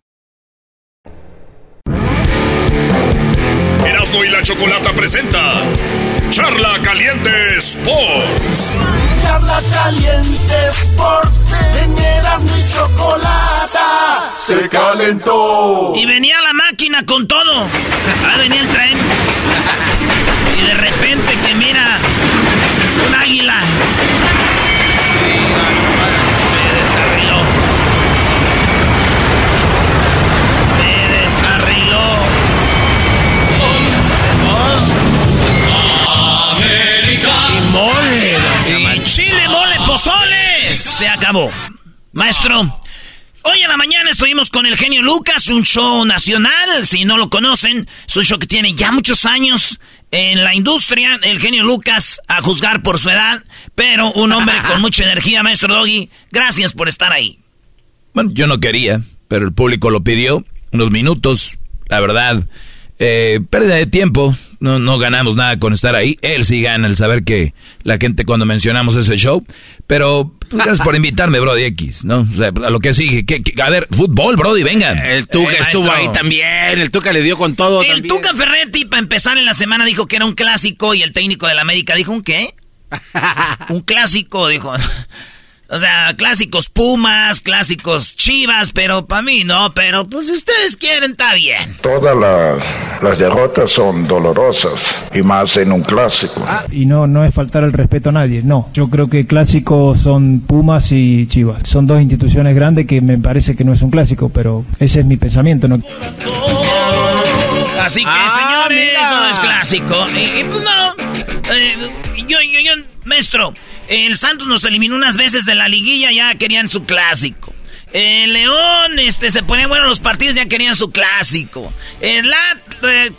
Erasmo y la Chocolata presenta Charla Caliente Sports. Charla Caliente Sports. En Erasmo y Chocolata. Se calentó. Y venía la máquina con todo. Ahí venía el tren. Y de repente que mira un águila. Chile, mole, pozole. Se acabó. Maestro, Hoy en la mañana estuvimos con el genio Lucas, un show nacional, si no lo conocen, es un show que tiene ya muchos años en la industria, el genio Lucas, a juzgar por su edad, pero un hombre con mucha energía, maestro Doggy, gracias por estar ahí. Bueno, yo no quería, pero el público lo pidió, unos minutos, la verdad, eh, pérdida de tiempo, no, no ganamos nada con estar ahí, él sí gana el saber que la gente cuando mencionamos ese show, pero pues, gracias por invitarme, Brody X, ¿no? O sea, a lo que sigue, que, que- a ver, fútbol, Brody, vengan. El Tuca Eh, estuvo maestro. ahí también. El Tuca le dio con todo. El también. Tuca Ferretti, para empezar en la semana, dijo que era un clásico y el técnico del América dijo, ¿un qué? un clásico, dijo. O sea, clásicos Pumas, clásicos Chivas, pero para mí no, pero pues si ustedes quieren, está bien. Todas la- las derrotas son dolorosas y más en un clásico. Y no, no es faltar el respeto a nadie, no. Yo creo que clásicos son Pumas y Chivas. Son dos instituciones grandes que me parece que no es un clásico, pero ese es mi pensamiento. ¿no? Así que, Ah, señores, mira. no es clásico. Y, y, pues no. Eh, yo, yo, yo, maestro, el Santos nos eliminó unas veces de la liguilla, ya querían su clásico. El León, este, se ponían buenos los partidos, ya querían su clásico. El At- eh,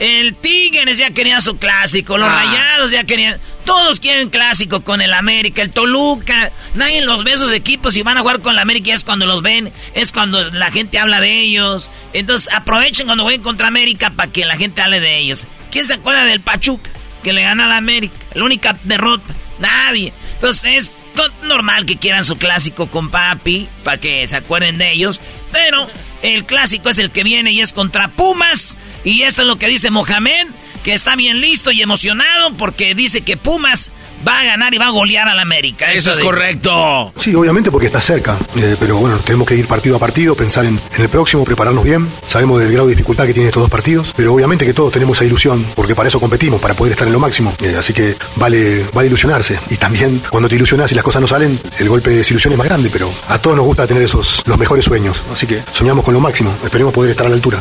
el Tigres ya quería su clásico. Los Ah. Rayados ya querían. Todos quieren clásico con el América, el Toluca. Nadie los ve esos equipos y van a jugar con el América. Es cuando los ven, es cuando la gente habla de ellos. Entonces aprovechen cuando jueguen contra América para que la gente hable de ellos. ¿Quién se acuerda del Pachuca que le gana a la América? La única derrota. Nadie. Entonces es normal que quieran su clásico con papi para que se acuerden de ellos. Pero el clásico es el que viene y es contra Pumas. Y esto es lo que dice Mohamed, que está bien listo y emocionado porque dice que Pumas va a ganar y va a golear al América. Eso es correcto. Sí, obviamente porque está cerca, eh, pero bueno, tenemos que ir partido a partido, pensar en, en el próximo, prepararnos bien. Sabemos del grado de dificultad que tienen estos dos partidos, pero obviamente que todos tenemos esa ilusión, porque para eso competimos, para poder estar en lo máximo. Eh, así que vale, vale ilusionarse. Y también cuando te ilusionas y las cosas no salen, el golpe de desilusión es más grande, pero a todos nos gusta tener esos los mejores sueños. Así que soñamos con lo máximo, esperemos poder estar a la altura.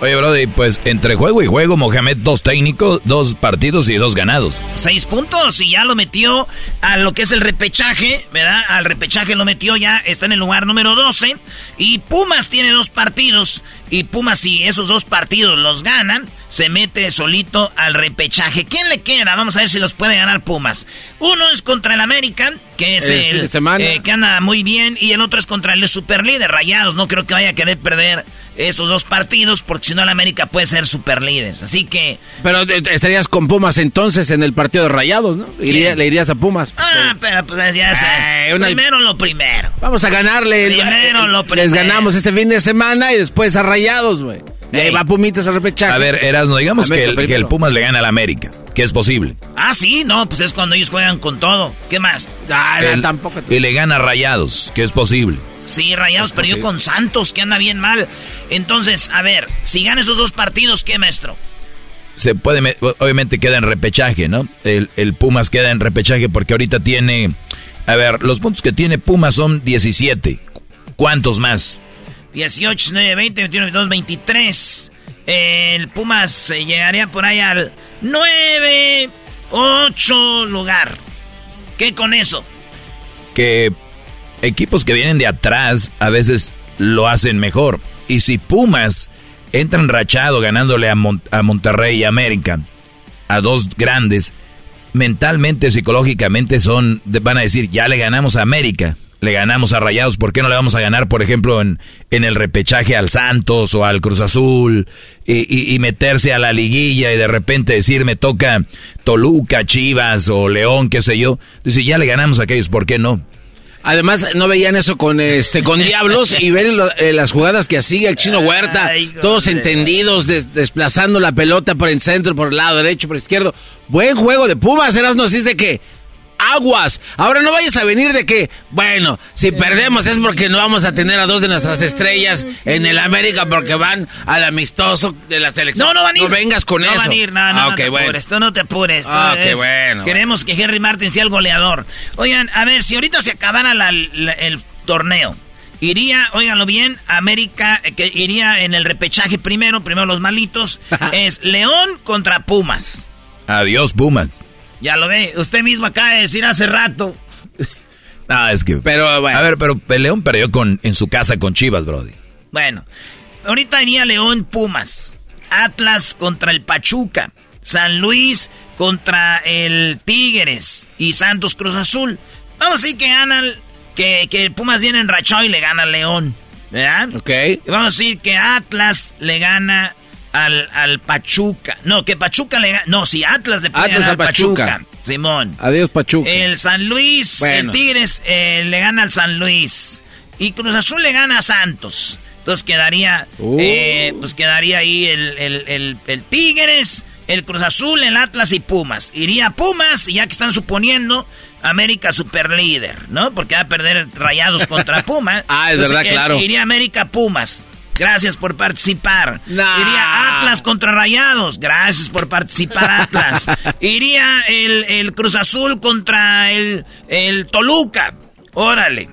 Oye, Brody, pues entre juego y juego, Mohamed, dos técnicos, dos partidos y dos ganados. Seis puntos y ya lo metió a lo que es el repechaje, ¿verdad? Al repechaje lo metió ya, está en el lugar número 12. Y Pumas tiene dos partidos. Y Pumas, si esos dos partidos los ganan, se mete solito al repechaje. ¿Quién le queda? Vamos a ver si los puede ganar Pumas. Uno es contra el América, que es El el, fin de semana. eh, que anda muy bien. Y el otro es contra el superlíder, Rayados. No creo que vaya a querer perder estos dos partidos, porque si no el América puede ser superlíder. Así que Pero eh, estarías con Pumas entonces en el partido de Rayados, ¿no? Iría- le irías a Pumas. pues, Ah, pero pues ya sé. Una- Primero lo primero. Vamos a ganarle. Primero lo Les primero. ganamos este fin de semana y después a Rayados, güey. Y ahí va Pumitas al repechaje. A ver, Erasno, digamos que el, que el primero. Pumas le gana al América, que es posible. Ah, sí, no, pues es cuando ellos juegan con todo. ¿Qué más? Ah, El- tampoco. Y le gana a Rayados, que es posible. Sí, Rayados perdió sí. con Santos, que anda bien mal. Entonces, a ver, si gana esos dos partidos, ¿qué, maestro? Se puede, me- obviamente queda en repechaje, ¿no? El, el Pumas queda en repechaje porque ahorita tiene, a ver, los puntos que tiene Pumas son 17. ¿Cuántos más? 18, 19, 20, 21, 22, 23. El Pumas eh, llegaría por ahí al 9, 8 lugar. ¿Qué con eso? Que equipos que vienen de atrás a veces lo hacen mejor. Y si Pumas entra enrachado ganándole a, Mon- a Monterrey y América, a dos grandes, mentalmente, psicológicamente son, van a decir, ya le ganamos a América. Le ganamos a Rayados, ¿por qué no le vamos a ganar, por ejemplo, en, en el repechaje al Santos o al Cruz Azul y, y, meterse a la liguilla y de repente decir me toca Toluca, Chivas o León, qué sé yo? Dice, ya le ganamos a aquellos, ¿por qué no? Además, no veían eso con este con Diablos y ven eh, las jugadas que hacía el chino Huerta, todos entendidos, desplazando la pelota por el centro, por el lado derecho, por el izquierdo. Buen juego de Pumas, Erasmo, así de que aguas. Ahora no vayas a venir de que, bueno, si perdemos es porque no vamos a tener a dos de nuestras estrellas en el América porque van al amistoso de la selección. No, no van a ir. No vengas con eso. No van a ir, no, no, ah, no te apures, tú no te apures. Ah, qué bueno. Queremos que Henry Martin sea el goleador. Oigan, a ver, si ahorita se acabara el torneo, Iría, óiganlo bien, América, eh, que iría en el repechaje primero, primero los malitos, es León contra Pumas. Adiós, Pumas. Ya lo ve, usted mismo acaba de decir hace rato. Ah, es que. Pero, A ver, pero León perdió con, en su casa con Chivas, Brody. Bueno, ahorita iría León Pumas. Atlas contra el Pachuca. San Luis contra el Tigres. Y Santos Cruz Azul. Vamos a decir que ganan. Que, que Pumas viene enrachado y le gana León. ¿Verdad? Ok. vamos a decir que Atlas le gana al, al Pachuca. No, que Pachuca le gana. No, si Atlas le puede al Pachuca. Simón. Adiós, Pachuca. El San Luis, el Tigres eh, le gana al San Luis. Y Cruz Azul le gana a Santos. Entonces quedaría, uh. eh, pues quedaría ahí el, el, el, Tigres, el Cruz Azul, el Atlas y Pumas. Iría Pumas, y ya que están suponiendo, América super líder, ¿no? Porque va a perder rayados contra Pumas. ah, es verdad, claro. Iría América Pumas. Gracias por participar. Iría Atlas contra Rayados. Gracias por participar, Atlas. Iría el, Cruz Azul contra el, el Toluca. Órale.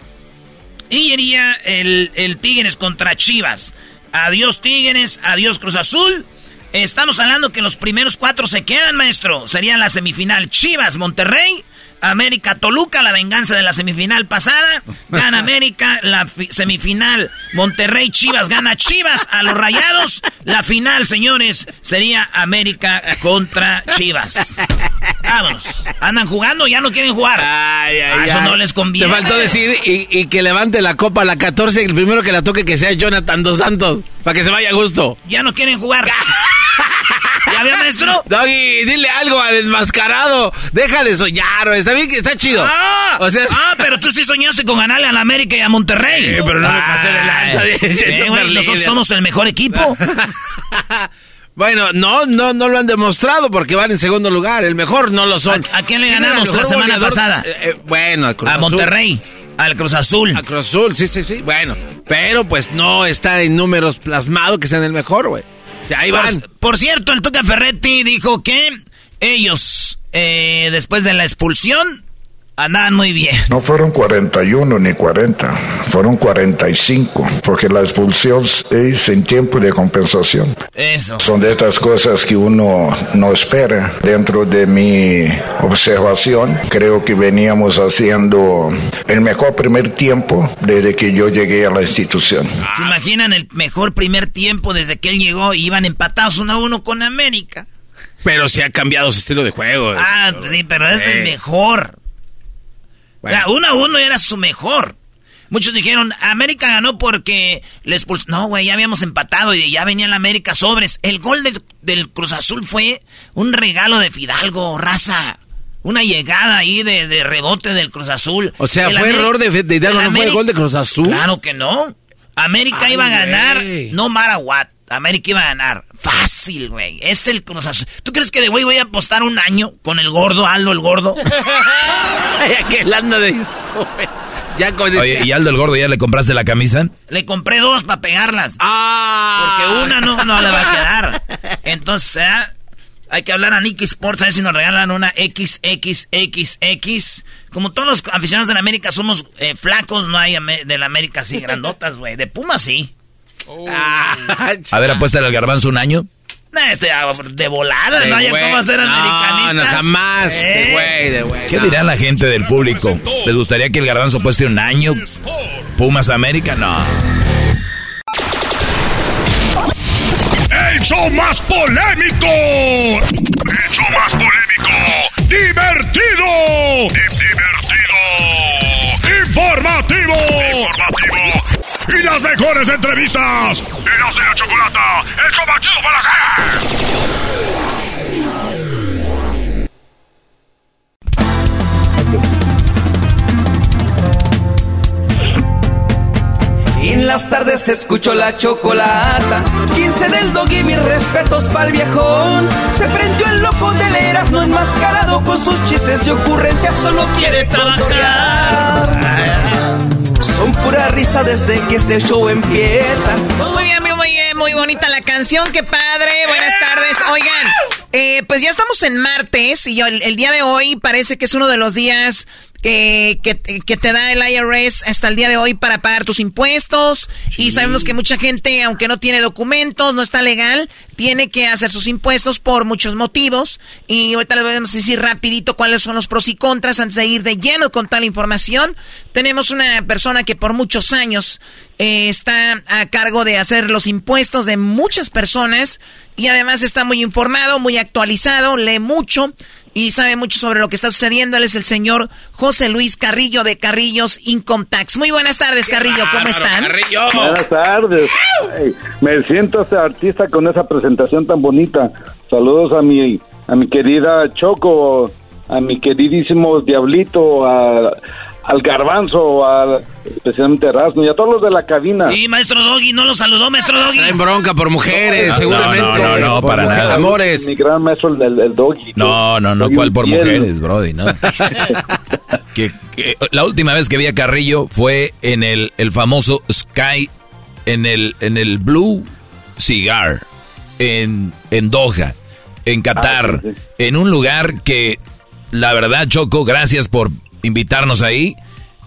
Y iría el, el Tigres contra Chivas. Adiós Tigres, adiós Cruz Azul. Estamos hablando que los primeros cuatro se quedan, maestro. Sería la semifinal Chivas, Monterrey, América Toluca, la venganza de la semifinal pasada. Gana América, la semifinal Monterrey Chivas gana Chivas a los Rayados. La final, señores, sería América contra Chivas. Vámonos. ¿Andan jugando? ¿Ya no quieren jugar? Ay, ay, eso no les conviene. Te faltó decir y, que levante la copa a la 14 y el primero que la toque que sea Jonathan Dos Santos. Para que se vaya a gusto. Ya no quieren jugar. ¿Ya vio, maestro? Doggy, dile algo al enmascarado. Deja de soñar, está bien que está chido. Ah, o sea, ah pero tú sí soñaste con ganarle a la América y a Monterrey. Sí, pero no me pasé de lanza. Eh, nosotros somos el mejor equipo. Bueno, no, no, no lo han demostrado porque van en segundo lugar. El mejor no lo son. ¿A, quién le ganamos la semana pasada? Eh, eh, bueno, a Monterrey. Al Cruz Azul. A Cruz Azul, sí, sí, sí. Bueno, pero pues no está en números plasmado que sean el mejor, güey Por, cierto, el Tuca Ferretti dijo que ellos, eh, después de la expulsión, Andaban muy bien. No fueron 41 ni 40, fueron 45, porque la expulsión es en tiempo de compensación. Eso. Son de estas cosas que uno no espera. Dentro de mi observación, creo que veníamos haciendo el mejor primer tiempo desde que yo llegué a la institución. ¿Se imaginan el mejor primer tiempo desde que él llegó iban empatados uno a uno con América? Pero se ha cambiado su estilo de juego. Ah, sí, pero es el mejor uno a uno era su mejor. Muchos dijeron, América ganó porque les expulsó. No, güey, ya habíamos empatado y ya venía la América sobres. El gol del, Cruz Azul fue un regalo de Fidalgo, raza. Una llegada ahí de, rebote del Cruz Azul. O sea, fue error de, Fidalgo, ¿no fue el gol de Cruz Azul? Claro que no. América iba a ganar, no Maraguat. América iba a ganar. Fácil, güey. Es el Cruz Azul. ¿Tú crees que de güey voy a apostar un año con el gordo, Aldo el gordo? ¿Qué anda de esto, Ya Oye, ¿y Aldo el gordo ya le compraste la camisa? Le compré dos para pegarlas. ¡Ah! Porque una no, no le va a quedar. Entonces, ¿eh? hay que hablar a Nicky Sports a ver si nos regalan una XXXX. Como todos los aficionados de la América somos eh, flacos, no hay de la América así grandotas, güey. De Puma sí. Ah, a ver, apuesta al garbanzo un año. Este, de volada, no hay cómo ser americanista. No, jamás. De güey, de güey. ¿Qué dirá la gente del público? ¿Les gustaría que el garbanzo pueste un año? ¿Pumas América? No. El show más polémico. El show más polémico. Divertido informativo. informativo. Y las mejores entrevistas. Y las de la chocolata. El chomachido para hacer. En las tardes escucho la chocolata. 15 del dog y mis respetos pa'l viejón. Se prendió el loco del Erasmo enmascarado con sus chistes y ocurrencias. Solo quiere trabajar. Son pura risa desde que este show empieza. Muy bien, muy bien, muy bonita la canción, qué padre. Buenas tardes. Oigan, eh, pues ya estamos en martes y el día de hoy parece que es uno de los días que, te da el IRS hasta el día de hoy para pagar tus impuestos. Y sabemos que mucha gente, aunque no tiene documentos, no está legal, tiene que hacer sus impuestos por muchos motivos. Y ahorita les voy a decir rapidito cuáles son los pros y contras antes de ir de lleno con tal información. Tenemos una persona que por muchos años eh, está a cargo de hacer los impuestos de muchas personas y además está muy informado, muy actualizado, lee mucho y sabe mucho sobre lo que está sucediendo. Él es el señor José Luis Carrillo de Carrillos Income Tax. Muy buenas tardes, Carrillo, ¿cómo están? Buenas tardes. me siento este artista con esa presentación tan bonita. Saludos a mi a mi querida Choco, a mi queridísimo Diablito, a, al Garbanzo, a, especialmente a Erasmo y a todos los de la cabina. Y maestro Doggy, ¿no lo saludó, maestro Doggy? en bronca por mujeres, seguramente. No, no, no, para nada. Amores. Mi gran maestro, el, el, Doggy. No, no, no, ¿cuál por mujeres, Brody? No. que, la última vez que vi a Carrillo fue en el, el famoso Sky, en el, en el Blue Cigar, en, en Doha, en Qatar, ah, en un lugar que, la verdad, Choco, gracias por invitarnos ahí.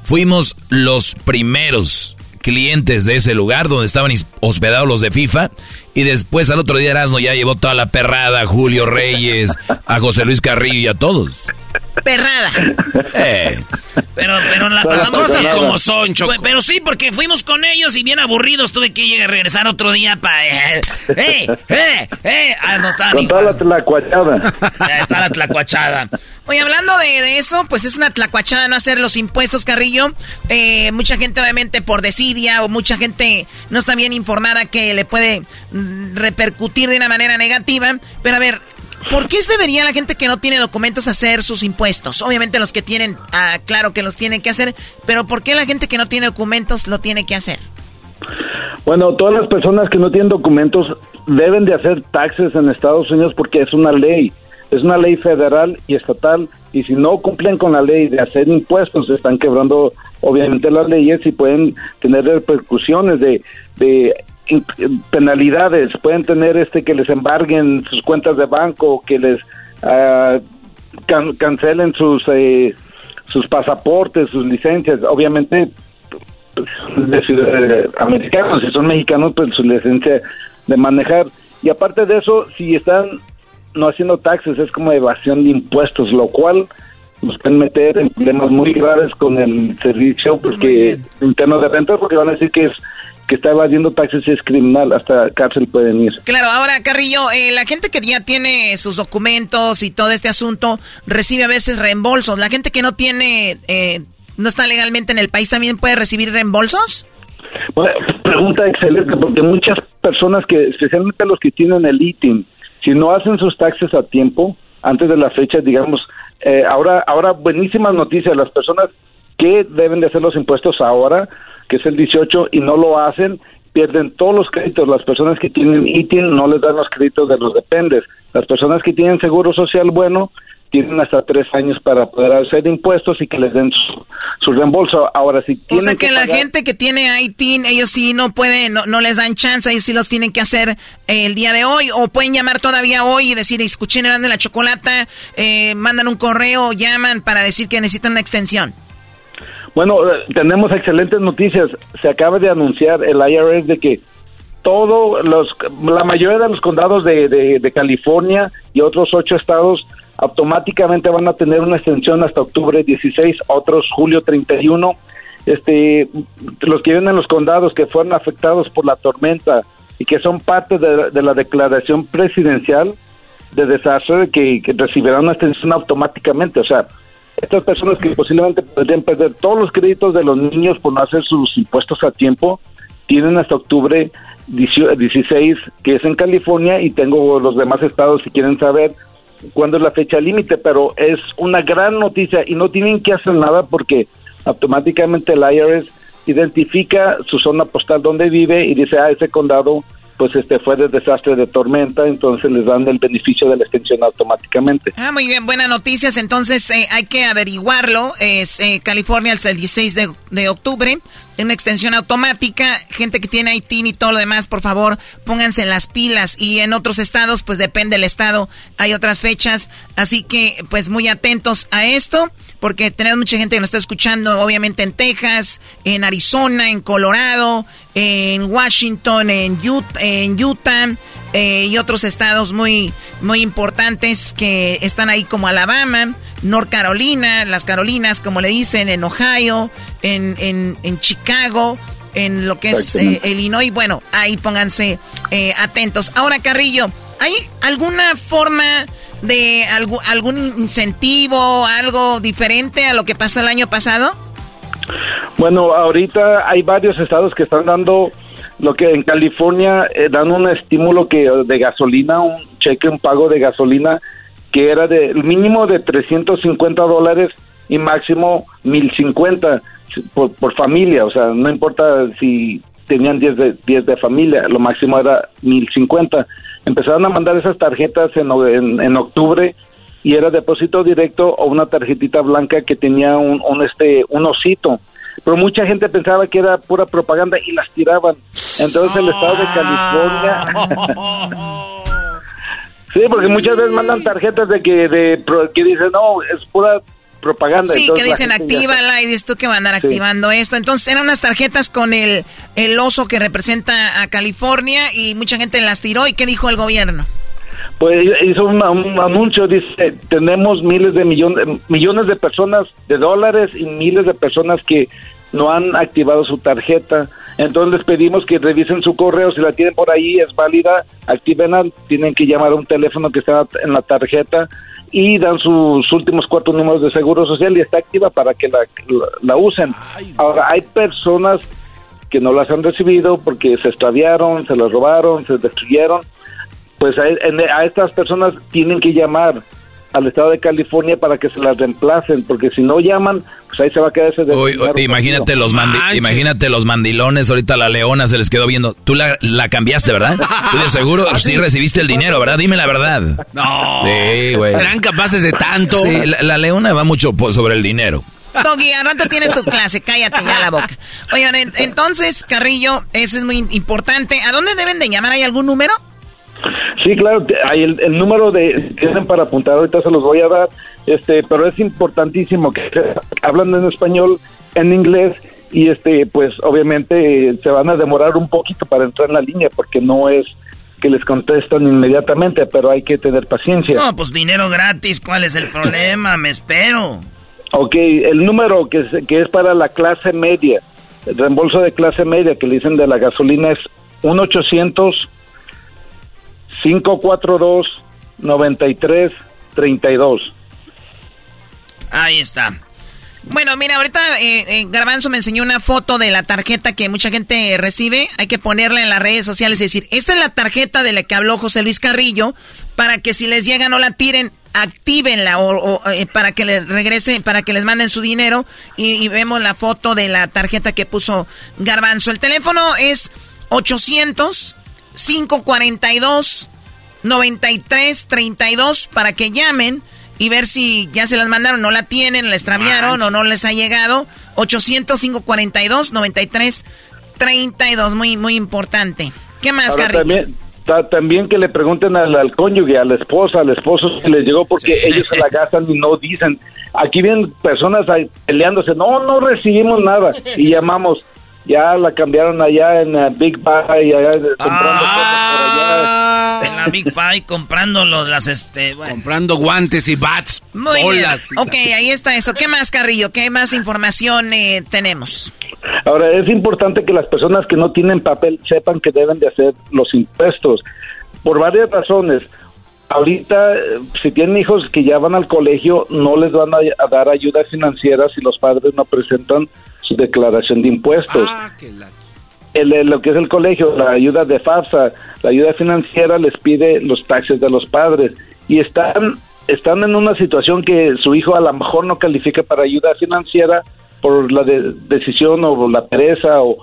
Fuimos los primeros clientes de ese lugar donde estaban hospedados los de FIFA. Y después al otro día Erasmo ya llevó toda la perrada, a Julio Reyes, a José Luis Carrillo y a todos. Perrada. Eh. Pero, pero la Las cosas como son, Choco. Pero sí, porque fuimos con ellos y bien aburridos. Tuve que llegar, regresar otro día para... ¡Eh! ¡Eh! ¡Eh! ¡Eh! Ah, no está Con toda la tlacuachada. está la tlacuachada. Oye, hablando de, de, eso, pues es una tlacuachada no hacer los impuestos, Carrillo. Eh, mucha gente, obviamente, por desidia o mucha gente no está bien informada que le puede repercutir de una manera negativa. Pero a ver, ¿Por qué debería la gente que no tiene documentos hacer sus impuestos? Obviamente los que tienen, ah, claro que los tienen que hacer, pero ¿por qué la gente que no tiene documentos lo tiene que hacer? Bueno, todas las personas que no tienen documentos deben de hacer taxes en Estados Unidos porque es una ley, es una ley federal y estatal y si no cumplen con la ley de hacer impuestos están quebrando obviamente las leyes y pueden tener repercusiones de, de penalidades, pueden tener este que les embarguen sus cuentas de banco, que les uh, cancelen sus eh, sus pasaportes, sus licencias, obviamente pues, de americanos, si son mexicanos, pues su licencia de manejar. Y aparte de eso, si están no haciendo taxes, es como evasión de impuestos, lo cual nos pueden meter en problemas muy graves con el servicio porque interno de renta, porque van a decir que es que está evadiendo taxes es criminal, hasta cárcel pueden ir. Claro, ahora Carrillo, eh, la gente que ya tiene sus documentos y todo este asunto recibe a veces reembolsos. La gente que no tiene, eh, no está legalmente en el país también puede recibir reembolsos. Bueno, pregunta excelente, porque muchas personas que, especialmente los que tienen el ITIN, si no hacen sus taxes a tiempo, antes de la fecha, digamos, eh, ahora, ahora buenísimas noticias, las personas que deben de hacer los impuestos ahora, que es el 18, y no lo hacen, pierden todos los créditos. Las personas que tienen ITIN no les dan los créditos de los dependes. Las personas que tienen seguro social bueno tienen hasta tres años para poder hacer impuestos y que les den su, reembolso. Ahora, si tienen O sea que, la gente que tiene ITIN, ellos sí no pueden, no, les dan chance, ellos sí los tienen que hacer el día de hoy, o pueden llamar todavía hoy y decir, escuchen, eran de la chocolata, eh, mandan un correo, llaman para decir que necesitan una extensión. Bueno, eh, tenemos excelentes noticias. Se acaba de anunciar el IRS de que todos los, la mayoría de los condados de, de, California y otros ocho estados automáticamente van a tener una extensión hasta octubre 16, otros julio 31. Este, los que viven en los condados que fueron afectados por la tormenta y que son parte de, la declaración presidencial de desastre que, que recibirán una extensión automáticamente. O sea, estas personas que posiblemente podrían perder todos los créditos de los niños por no hacer sus impuestos a tiempo, tienen hasta octubre 16, que es en California, y tengo los demás estados si quieren saber cuándo es la fecha límite, pero es una gran noticia y no tienen que hacer nada porque automáticamente el IRS identifica su zona postal donde vive y dice, ah, ese condado pues este fue de desastre de tormenta, entonces les dan el beneficio de la extensión automáticamente. Ah, muy bien, buenas noticias, entonces eh, hay que averiguarlo, es eh, California el 16 de, de octubre, una extensión automática. Gente que tiene ITIN y todo lo demás, por favor, pónganse en las pilas. Y en otros estados, pues depende del estado, hay otras fechas. Así que, pues muy atentos a esto, porque tenemos mucha gente que nos está escuchando, obviamente en Texas, en Arizona, en Colorado, en Washington, en Utah. En Utah eh, y otros estados muy, muy importantes que están ahí como Alabama, North Carolina, las Carolinas, como le dicen, en Ohio, en, en, Chicago, en lo que es eh, Illinois. Bueno, ahí pónganse eh, atentos. Ahora, Carrillo, ¿hay alguna forma de algún incentivo, algo diferente a lo que pasó el año pasado? Bueno, ahorita hay varios estados que están dando lo que en California eh, dan un estímulo que de gasolina, un cheque, un pago de gasolina que era de mínimo de 350 dólares y máximo 1050 por, por familia, o sea, no importa si tenían 10 de, 10 de familia, lo máximo era 1050. Empezaron a mandar esas tarjetas en, en, en octubre y era depósito directo o una tarjetita blanca que tenía un, un este un osito pero mucha gente pensaba que era pura propaganda y las tiraban. Entonces el estado de California... sí, porque muchas veces mandan tarjetas de que, de, que dicen, no, es pura propaganda. Sí, que dicen actívala y dices tú que van a andar activando esto. Entonces eran unas tarjetas con el, el oso que representa a California y mucha gente las tiró. ¿Y qué dijo el gobierno? Pues hizo un, un, anuncio, dice, tenemos miles de millones, millones de personas de dólares y miles de personas que no han activado su tarjeta. Entonces les pedimos que revisen su correo, si la tienen por ahí, es válida, activenla, tienen que llamar a un teléfono que está en la tarjeta y dan sus últimos cuatro números de seguro social y está activa para que la, la, usen. Ahora, hay personas que no las han recibido porque se extraviaron, se las robaron, se destruyeron. Pues a, a estas personas tienen que llamar al estado de California para que se las reemplacen, porque si no llaman, pues ahí se va a quedar ese imagínate los imagínate los mandilones, ahorita la leona se les quedó viendo. Tú la, la cambiaste, ¿verdad? Tú de seguro sí recibiste el dinero, ¿verdad? Dime la verdad. No. Sí, güey. ¿Serán capaces de tanto? Sí, la, leona va mucho sobre el dinero. Doggy, al rato tienes tu clase, cállate ya la boca. Oigan, entonces, Carrillo, eso es muy importante. ¿A dónde deben de llamar? ¿Hay algún número? Sí, claro, hay el, número de tienen para apuntar, ahorita se los voy a dar, este, pero es importantísimo que hablan en español, en inglés y este, pues obviamente se van a demorar un poquito para entrar en la línea porque no es que les contestan inmediatamente, pero hay que tener paciencia. No, pues dinero gratis, ¿cuál es el problema? Me espero. Ok, el número que es, que es para la clase media, el reembolso de clase media que le dicen de la gasolina es 1 800 542-9332. Ahí está. Bueno, mira, ahorita eh, eh, Garbanzo me enseñó una foto de la tarjeta que mucha gente recibe. Hay que ponerla en las redes sociales y decir, esta es la tarjeta de la que habló José Luis Carrillo, para que si les llega no la tiren, actívenla o, eh, para que les regrese, para que les manden su dinero y, y, vemos la foto de la tarjeta que puso Garbanzo. El teléfono es 800 542 9332 para que llamen y ver si ya se las mandaron, no la tienen, la extraviaron o no les ha llegado. 800 542 9332 muy muy importante. ¿Qué más, Carrillo? También, que le pregunten al, cónyuge, a la esposa, al esposo si les llegó porque ellos se la gastan y no dicen. Aquí vienen personas peleándose, no, no recibimos nada y llamamos ya la cambiaron allá en uh, Big Five, allá comprando ah, En la Big Five comprando los, las, este, Comprando guantes y bats, Muy bolas. Bien. Ok, ahí está eso. ¿Qué más, Carrillo? ¿Qué más información eh, tenemos? Ahora, es importante que las personas que no tienen papel sepan que deben de hacer los impuestos. Por varias razones. Ahorita, eh, si tienen hijos que ya van al colegio, no les van a, a dar ayuda financiera si los padres no presentan su declaración de impuestos. Ah, el, lo que es el colegio, la ayuda de FAFSA, la ayuda financiera les pide los taxes de los padres y están están en una situación que su hijo a lo mejor no califica para ayuda financiera por la decisión o la pereza o,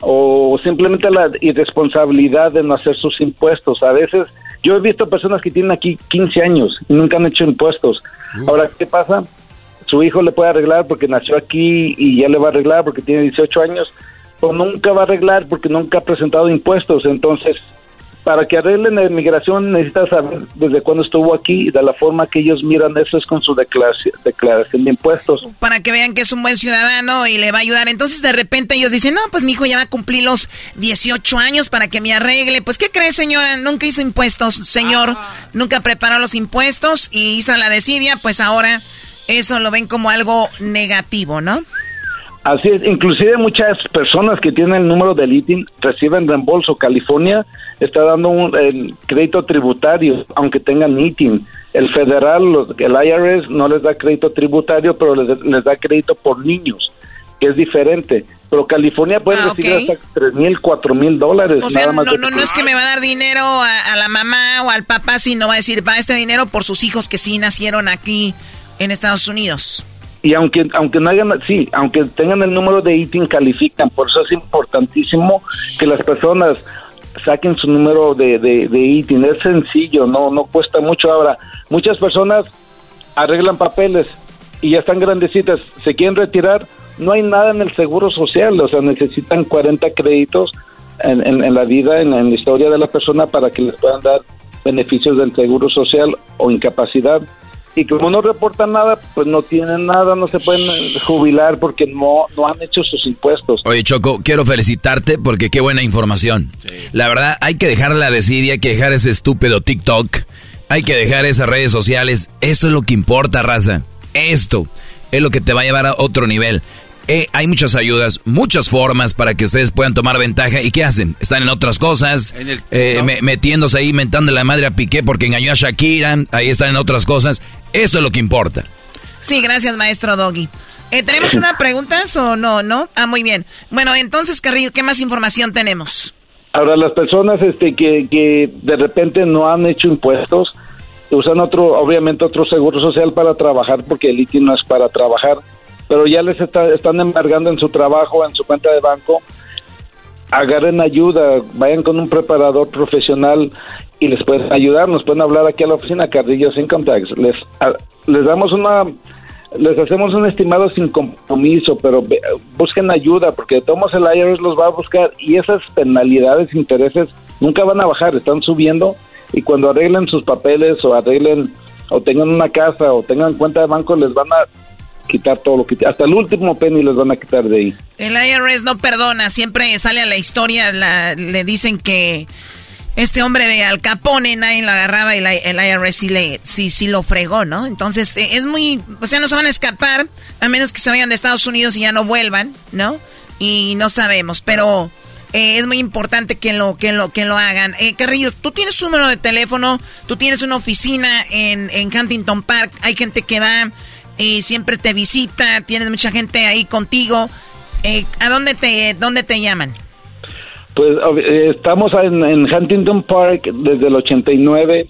o simplemente la irresponsabilidad de no hacer sus impuestos. A veces yo he visto personas que tienen aquí 15 años y nunca han hecho impuestos. Ahora, ¿qué pasa? Su hijo le puede arreglar porque nació aquí y ya le va a arreglar porque tiene 18 años, o nunca va a arreglar porque nunca ha presentado impuestos. Entonces, para que arreglen la inmigración necesitas saber desde cuándo estuvo aquí y de la forma que ellos miran eso es con su declaración, declaración de impuestos. Para que vean que es un buen ciudadano y le va a ayudar. Entonces de repente ellos dicen, no, pues mi hijo ya va a cumplir los 18 años para que me arregle. Pues ¿qué cree señora? Nunca hizo impuestos, señor. Ah. Nunca preparó los impuestos y hizo la desidia, pues ahora eso lo ven como algo negativo, ¿no? Así es, inclusive muchas personas que tienen el número del ITIN reciben reembolso. California está dando un el crédito tributario, aunque tengan ITIN. El federal, el IRS no les da crédito tributario, pero les, da crédito por niños, que es diferente. Pero California puede ah, recibir hasta tres mil, cuatro mil dólares. O sea, no, no, no, es que me va a dar dinero a, a la mamá o al papá, sino va a decir, va este dinero por sus hijos que sí nacieron aquí en Estados Unidos. Y aunque aunque no hagan sí aunque tengan el número de ITIN califican por eso es importantísimo que las personas saquen su número de, de, de ITIN. Es sencillo no no cuesta mucho. Ahora muchas personas arreglan papeles y ya están grandecitas se quieren retirar no hay nada en el seguro social o sea necesitan 40 créditos en, en, la vida en la historia de la persona para que les puedan dar beneficios del seguro social o incapacidad y como no reportan nada, pues no tienen nada, no se pueden jubilar porque no, no han hecho sus impuestos. Oye, Choco, quiero felicitarte porque qué buena información. La verdad, hay que dejar la desidia, hay que dejar ese estúpido TikTok, hay que dejar esas redes sociales. Esto es lo que importa, raza. Esto es lo que te va a llevar a otro nivel. Eh, hay muchas ayudas, muchas formas para que ustedes puedan tomar ventaja. ¿Y qué hacen? Están en otras cosas, eh, metiéndose ahí, mentando la madre a Piqué porque engañó a Shakira. Ahí están en otras cosas. Esto es lo que importa. Sí, gracias, maestro Doggy. Eh, ¿Tenemos una pregunta o no? ¿No? Ah, muy bien. Bueno, entonces, Carrillo, ¿qué más información tenemos? Ahora, las personas este, que, que de repente no han hecho impuestos, usan otro, obviamente otro seguro social para trabajar porque el ITI no es para trabajar pero ya les están embargando en su trabajo, en su cuenta de banco. Agarren ayuda, vayan con un preparador profesional y les pueden ayudar, nos pueden hablar aquí a la oficina Cardillo sin Tax. Les, les damos una, les hacemos un estimado sin compromiso, pero busquen ayuda porque de todos el IRS los va a buscar y esas penalidades, intereses nunca van a bajar, están subiendo y cuando arreglen sus papeles o arreglen o tengan una casa o tengan cuenta de banco les van a quitar todo lo que hasta el último penny les van a quitar de ahí. El IRS no perdona, siempre sale a la historia, le dicen que este hombre de Al Capone nadie lo agarraba y el IRS sí, le, sí, sí lo fregó, ¿no? Entonces eh, es muy, o sea, no se van a escapar a menos que se vayan de Estados Unidos y ya no vuelvan, ¿no? Y no sabemos, pero eh, es muy importante que lo, que lo, que lo hagan. Eh, Carrillo, tú tienes un número de teléfono, tú tienes una oficina en, en Huntington Park, hay gente que va y siempre te visita, tienes mucha gente ahí contigo. Eh, ¿A dónde te, dónde te llaman? Pues eh, estamos en, Huntington Park desde el 89.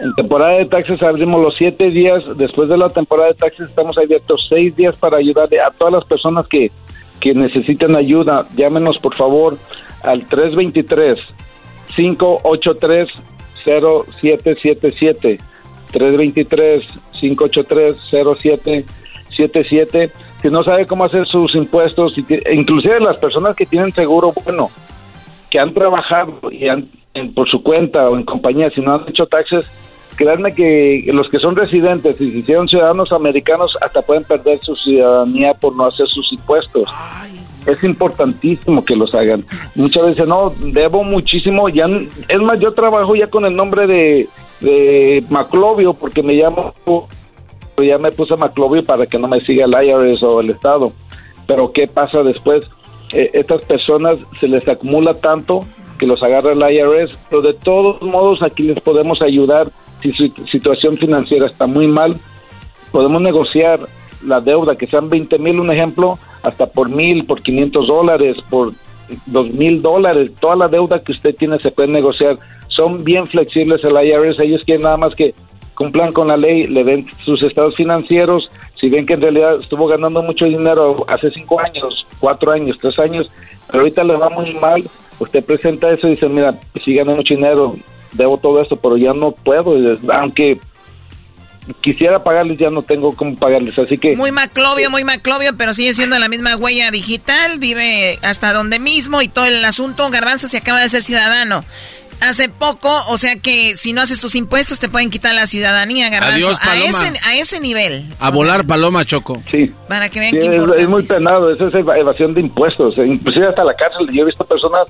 En temporada de taxis abrimos los siete días. Después de la temporada de taxis estamos abiertos seis días para ayudar a todas las personas que, que necesiten ayuda. Llámenos por favor al 323 583 0777 323-583-0777. Si no sabe cómo hacer sus impuestos, inclusive las personas que tienen seguro, bueno, que han trabajado y han, por su cuenta o en compañía, si no han hecho taxes, créanme que los que son residentes y se hicieron ciudadanos americanos hasta pueden perder su ciudadanía por no hacer sus impuestos. Es importantísimo que los hagan. Muchas veces no, debo muchísimo, ya es más, yo trabajo ya con el nombre de de Maclovio porque me llamo ya me puse Maclovio para que no me siga el IRS o el Estado. Pero ¿qué pasa después? Eh, estas personas se les acumula tanto que los agarra el IRS, pero de todos modos aquí les podemos ayudar si su situación financiera está muy mal. Podemos negociar la deuda, que sean 20 mil, un ejemplo, hasta por mil, por 500 dólares, por dos mil dólares. Toda la deuda que usted tiene se puede negociar. Son bien flexibles el IRS. Ellos quieren nada más que cumplan con la ley, le den sus estados financieros. Si ven que en realidad estuvo ganando mucho dinero hace cinco años, cuatro años, tres años, pero ahorita le va muy mal, usted presenta eso y dice, mira, si gano mucho dinero, debo todo esto, pero ya no puedo, aunque quisiera pagarles, ya no tengo cómo pagarles, así que... Muy maclovio, muy maclovio, pero sigue siendo la misma huella digital, vive hasta donde mismo y todo el asunto, Garbanzo se acaba de ser ciudadano. Hace poco, o sea que si no haces tus impuestos te pueden quitar la ciudadanía, Garbanzo. Adiós, a, ese, a ese nivel. A volar paloma, Choco. Sí. Para que vean Sí, qué es, muy penado, eso es eva- evasión de impuestos, eh, inclusive hasta la cárcel. Yo he visto personas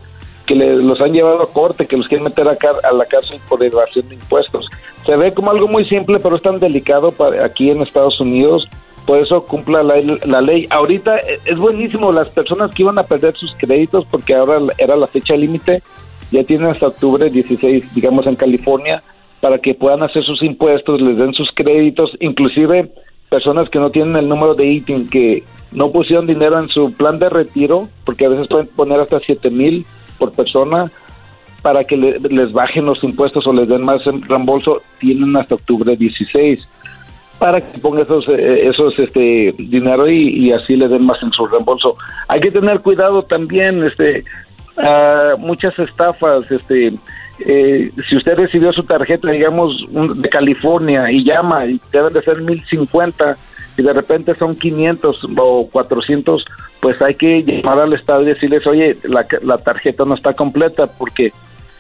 que le- los han llevado a corte, que los quieren meter a, car- a la cárcel por evasión de impuestos. Se ve como algo muy simple, pero es tan delicado para aquí en Estados Unidos. Por eso cumpla la, la ley. Ahorita eh, es buenísimo las personas que iban a perder sus créditos porque ahora era la fecha límite. Ya tienen hasta octubre 16, digamos, en California, para que puedan hacer sus impuestos, les den sus créditos, inclusive personas que no tienen el número de ITIN, que no pusieron dinero en su plan de retiro, porque a veces pueden poner hasta 7 mil por persona, para que le- les bajen los impuestos o les den más reembolso, tienen hasta octubre 16 para que ponga esos eh, esos este dinero y, y así le den más en su reembolso. Hay que tener cuidado también, este ah, muchas estafas, este eh, si usted recibió su tarjeta, digamos, un- de California y llama y deben de ser 1050 y de repente son 500 o 400, pues hay que llamar al estado y decirles, oye, la, la tarjeta no está completa porque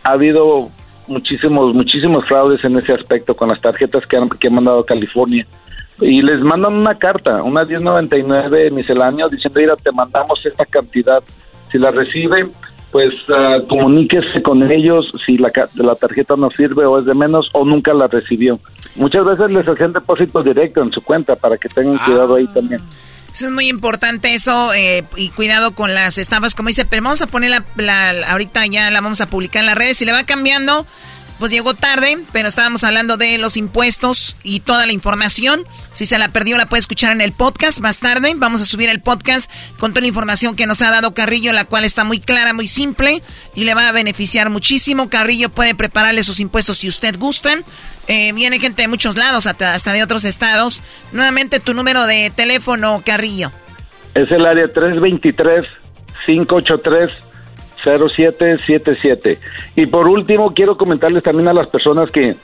ha habido muchísimos, muchísimos fraudes en ese aspecto con las tarjetas que han, que han mandado a California. Y les mandan una carta, una 1099 misceláneo, diciendo, mira, te mandamos esta cantidad. Si la recibe, pues ah, comuníquese con ellos si la, la tarjeta no sirve o es de menos o nunca la recibió. Muchas veces les hacen depósito directo en su cuenta para que tengan cuidado ahí también. Eso es muy importante eso eh, y cuidado con las estafas, como dice, pero vamos a poner la, la- ahorita ya la vamos a publicar en las redes, si le va cambiando, pues llegó tarde, pero estábamos hablando de los impuestos y toda la información. Si se la perdió, la puede escuchar en el podcast más tarde. Vamos a subir el podcast con toda la información que nos ha dado Carrillo, la cual está muy clara, muy simple y le va a beneficiar muchísimo. Carrillo puede prepararle sus impuestos si usted gusta. Eh, viene gente de muchos lados, hasta, de otros estados. Nuevamente tu número de teléfono, Carrillo. Es el área 323-583-0777. Y por último, quiero comentarles también a las personas que,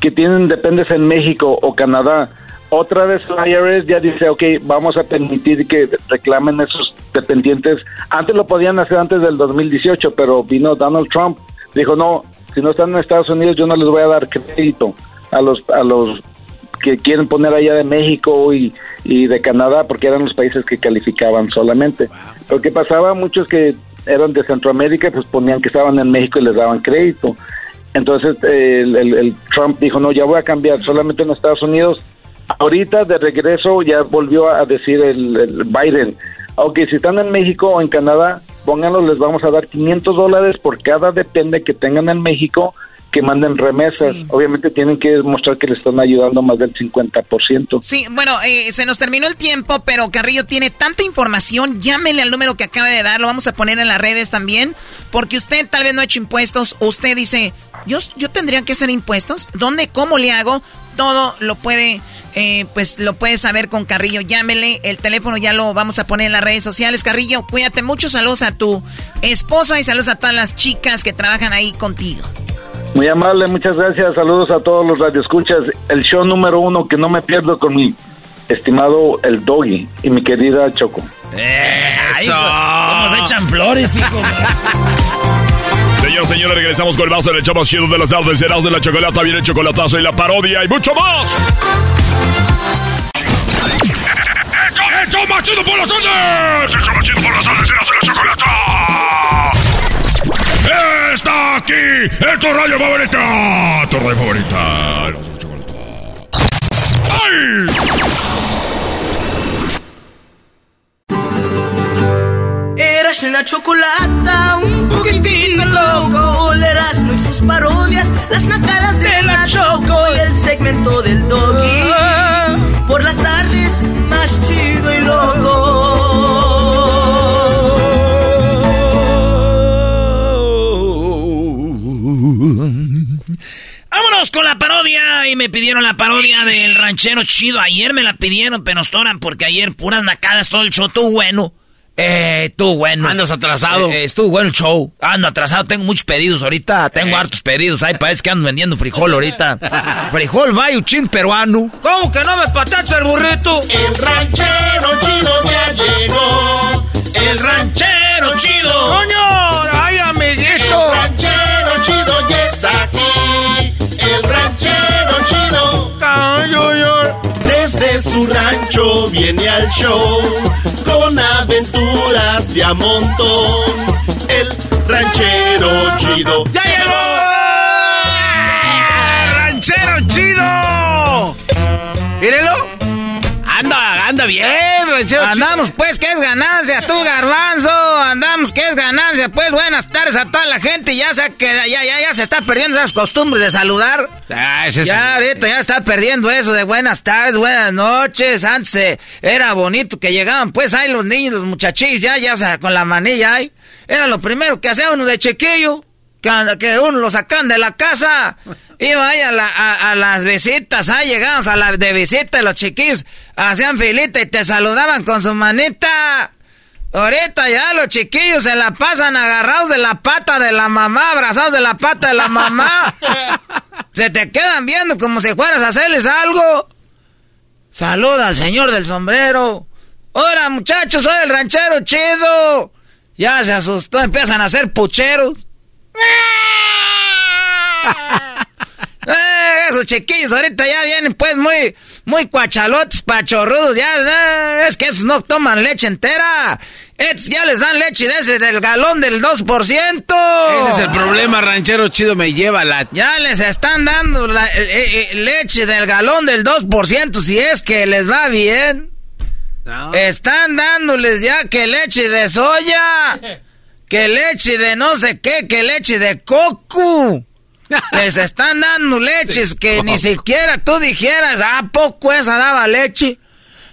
que tienen dependes en México o Canadá. Otra vez el IRS ya dice, ok, vamos a permitir que reclamen esos dependientes. Antes lo podían hacer antes del 2018, pero vino Donald Trump. Dijo, no, si no están en Estados Unidos yo no les voy a dar crédito a los, a los que quieren poner allá de México y, y de Canadá, porque eran los países que calificaban solamente. Lo que pasaba, muchos que eran de Centroamérica, pues ponían que estaban en México y les daban crédito. Entonces eh, el, el- el Trump dijo, no, ya voy a cambiar solamente en Estados Unidos. Ahorita de regreso ya volvió a decir el, el Biden, ok, si están en México o en Canadá, pónganlos, les vamos a dar 500 dólares por cada depende que tengan en México que manden remesas. Obviamente tienen que demostrar que le están ayudando más del 50%. Sí, bueno, eh, se nos terminó el tiempo, pero Carrillo tiene tanta información. Llámele al número que acaba de dar, lo vamos a poner en las redes también, porque usted tal vez no ha hecho impuestos, usted dice, yo, yo tendría que hacer impuestos, ¿dónde, cómo le hago? Todo lo puede, eh, pues lo puede saber con Carrillo. Llámele, el teléfono ya lo vamos a poner en las redes sociales. Carrillo, cuídate mucho, saludos a tu esposa y saludos a todas las chicas que trabajan ahí contigo. Muy amable, muchas gracias. Saludos a todos los radioescuchas. El show número uno que no me pierdo con mi estimado el Doggy y mi querida Choco. Eso. ¿Cómo se echan flores, hijo? Señor, señores, regresamos con el más del más chido de las tardes. Serás de la chocolata, viene el chocolatazo y la parodia y mucho más. ¡El show más chido por las tardes! ¡El show más chido por las tardes! ¡Serás de la chocolata! ¡Está aquí! ¡Es tu radio favorita! ¡Tu radio favorita! De. ¡Ay! Eras la chocolata, un poquitito loco. Erasmo y sus parodias, las nacadas de la Choco y el segmento del doggy. Por las tardes, más chido y loco. Me pidieron la parodia del ranchero chido. Ayer me la pidieron, Penostoran, porque ayer puras nacadas todo el show. Tú bueno. Eh, tú bueno. Andas atrasado. Eh, estuvo bueno el show. Ando atrasado, tengo muchos pedidos ahorita. Tengo Eh. hartos pedidos. Ahí parece que ando vendiendo frijol ahorita. frijol chin peruano. ¿Cómo que no me patacha el burrito? El ranchero chido ya llegó. El ranchero chido. ¡Coño! Su rancho viene al show con aventuras de a montón. El ranchero chido. ¡Ya llegó! ¡Ranchero chido! Mírelo. Anda, anda bien, ranchero Andamos pues que es ganancia, tú garbanzo. Andamos que es ganancia, pues buenas tardes a toda la gente. Ya se, que, ya, ya, ya se está perdiendo esas costumbres de saludar. Ah, ese es- Ya ahorita ya está perdiendo eso de buenas tardes, buenas noches. Antes eh, era bonito que llegaban pues ahí los niños, los muchachillos, ya, ya con la manilla ahí. Era lo primero que hacía uno de chiquillo. Que, que uno lo sacan de la casa. Iba ahí a, la- a- a las visitas, ahí llegábamos a la de visita los chiquillos hacían filita y te saludaban con su manita. Ahorita ya los chiquillos se la pasan agarrados de la pata de la mamá, abrazados de la pata de la mamá. Se te quedan viendo como si fueras a hacerles algo. Saluda al señor del sombrero. Hola muchachos, soy el ranchero chido. Ya se asustó, empiezan a hacer pucheros. Eh, esos chiquillos ahorita ya vienen pues muy, muy cuachalotes, pachorrudos, ya, eh, es que esos no toman leche entera. Estos ya les dan leche de ese del galón del 2%. Ese es el problema, ranchero chido, me lleva la... Ya les están dando la, eh, eh, leche del galón del 2% si es que les va bien. Están dándoles ya que leche de soya, que leche de no sé qué, que leche de coco. Les están dando leches que ni siquiera tú dijeras, ¿a poco esa daba leche?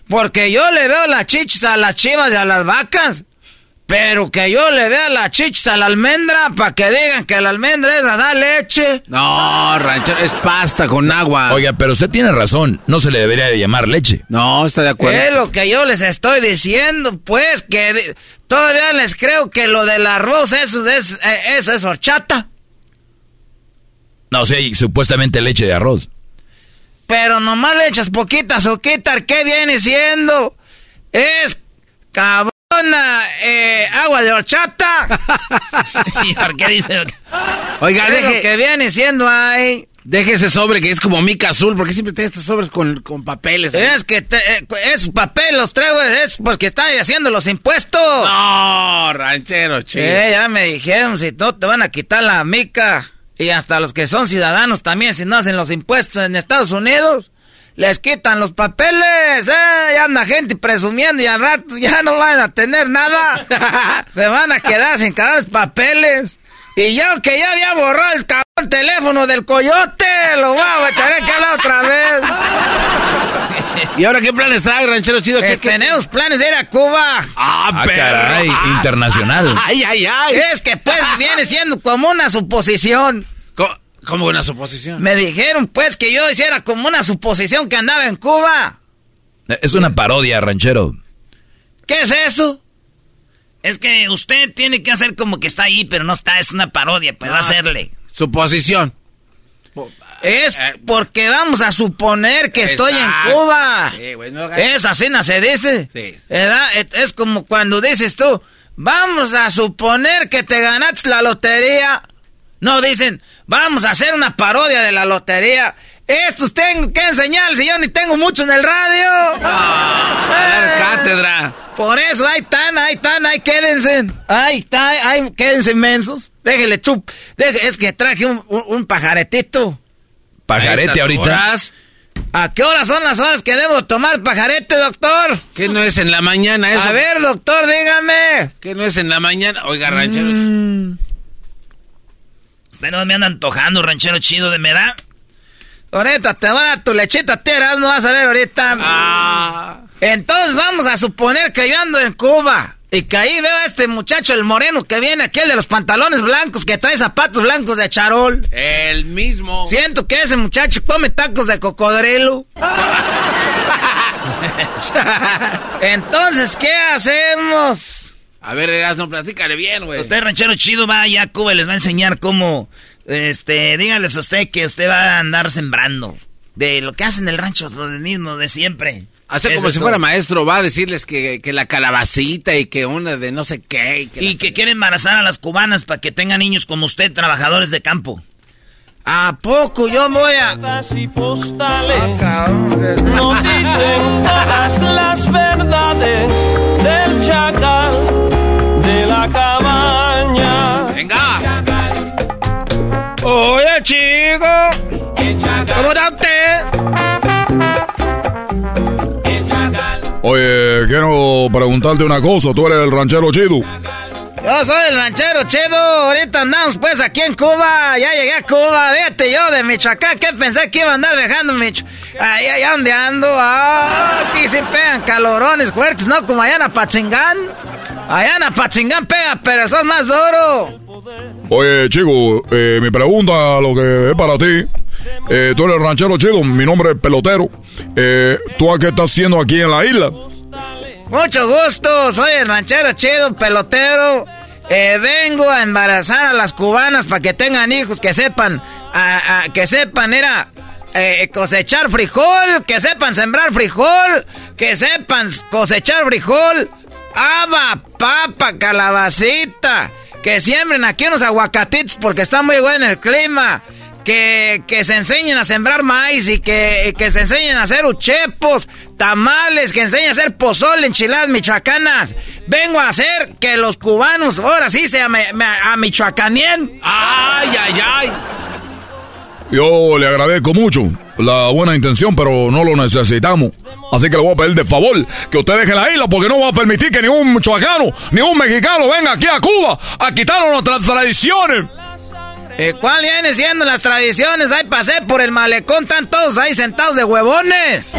Porque yo le veo las chichis a las chivas y a las vacas. Pero que yo le vea las chichis a la almendra para que digan que la almendra esa da leche. No, ranchero, es pasta con agua. Oiga, pero usted tiene razón. No se le debería de llamar leche. No, está de acuerdo. Es lo que yo les estoy diciendo, pues, que todavía les creo que lo del arroz eso es, eh, eso es horchata. No, sí, hay supuestamente leche de arroz. Pero nomás le echas poquita azuquita, ¿qué viene siendo? Es cabrona, eh, agua de horchata. ¿Y por qué dice? Oiga, deje- lo que viene siendo ahí. Deje ese sobre que es como mica azul, porque siempre tiene estos sobres con, con papeles. Es que te- eh, es papel, los traigo, es porque está haciendo los impuestos. No, ranchero chido. Eh, ya me dijeron, si no te van a quitar la mica. Y hasta los que son ciudadanos también, si no hacen los impuestos en Estados Unidos, les quitan los papeles. Eh, ya anda gente presumiendo y al rato ya no van a tener nada. Se van a quedar sin los papeles. Y yo que ya había borrado el cabrón teléfono del coyote, lo voy a tener que hablar otra vez. ¿Y ahora qué planes trae, ranchero chido? Eh, ¿Qué- qué- tenemos planes de ir a Cuba. Ah, Ah, perro. caray, internacional. Ay, ay, ay. Es que pues viene siendo como una suposición. Como una suposición. Me dijeron pues que yo hiciera como una suposición que andaba en Cuba. Es una parodia, ranchero. ¿Qué es eso? Es que usted tiene que hacer como que está ahí, pero no está, es una parodia, pues va a hacerle. Suposición. Es porque vamos a suponer que estoy en. Cuba. Sí, güey, no haga- Es así, no se dice. Sí. Es- como cuando dices tú, vamos a suponer que te ganaste la lotería. No, dicen, vamos a hacer una parodia de la lotería. Estos tengo que enseñar si yo ni tengo mucho en el radio. A dar Eh, cátedra. Por eso, ahí están, ahí están, ahí quédense. Ahí está, ahí quédense mensos. Déjele chup. Deje- es que traje un, un- un pajaretito. A Pajarete ahorita. horas, ¿A qué horas son las horas que debo tomar pajarete, doctor? ¿Qué no es en la mañana eso? A ver, doctor, dígame. ¿Qué no es en la mañana? Oiga, ranchero. Mm. Usted no me anda antojando, ranchero chido de me da. Ahorita te voy a dar tu lechita, tieras, no vas a ver ahorita. Ah. Entonces vamos a suponer que yo ando en Cuba. Y que ahí veo a este muchacho, el moreno que viene, aquel de los pantalones blancos, que trae zapatos blancos de charol. El mismo. Siento que ese muchacho come tacos de cocodrilo. Entonces, ¿qué hacemos? A ver, Erasmo, platícale bien, güey. Usted, ranchero chido, va allá a Cuba y les va a enseñar cómo, este, díganles a usted que usted va a andar sembrando. De lo que hacen en el rancho, lo mismo, de siempre. Hace como si fuera maestro, va a decirles que, que, la calabacita y que una de no sé qué. Y que, y que quiere embarazar a las cubanas para que tengan niños como usted, trabajadores de campo. ¿A poco yo voy a...? postales no dicen todas las verdades del chacal de la cabaña. ¡Venga! Oye, chico. ¿Cómo está usted? Oye, quiero preguntarte una cosa. ¿Tú eres el ranchero chido? Yo soy el ranchero chido. Ahorita andamos pues aquí en Cuba. Ya llegué a Cuba. Fíjate yo de Michoacán. ¿Qué pensé que iba a andar dejando Michoacán? Ahí, allá donde ando. Ah, aquí sí pegan calorones fuertes, ¿no? Como allá en Apatzingán. Allá en Apatzingán pega, pero son más duro. Oye, chico, eh, mi pregunta, lo que es para ti. Eh, tú eres ranchero chido, mi nombre es Pelotero. Eh, ¿Tú a qué estás haciendo aquí en la isla? Mucho gusto, soy el ranchero chido, pelotero. Eh, vengo a embarazar a las cubanas para que tengan hijos, que sepan, que sepan, era eh, cosechar frijol, que sepan sembrar frijol, que sepan cosechar frijol, haba, papa, calabacita, que siembren aquí unos aguacatitos porque está muy bueno el clima. Que, que, se enseñen a sembrar maíz y que, que, se enseñen a hacer uchepos, tamales, que enseñen a hacer pozole, enchiladas michoacanas. Vengo a hacer que los cubanos ahora sí se a, a, a michoacanien. ¡Ay, ay, ay! Yo le agradezco mucho la buena intención, pero no lo necesitamos. Así que le voy a pedir de favor que usted deje la isla porque no voy a permitir que ningún michoacano, ningún mexicano venga aquí a Cuba a quitarnos nuestras tradiciones. Eh, ¿Cuál viene siendo las tradiciones? Ahí pasé por el malecón, están todos ahí sentados de huevones.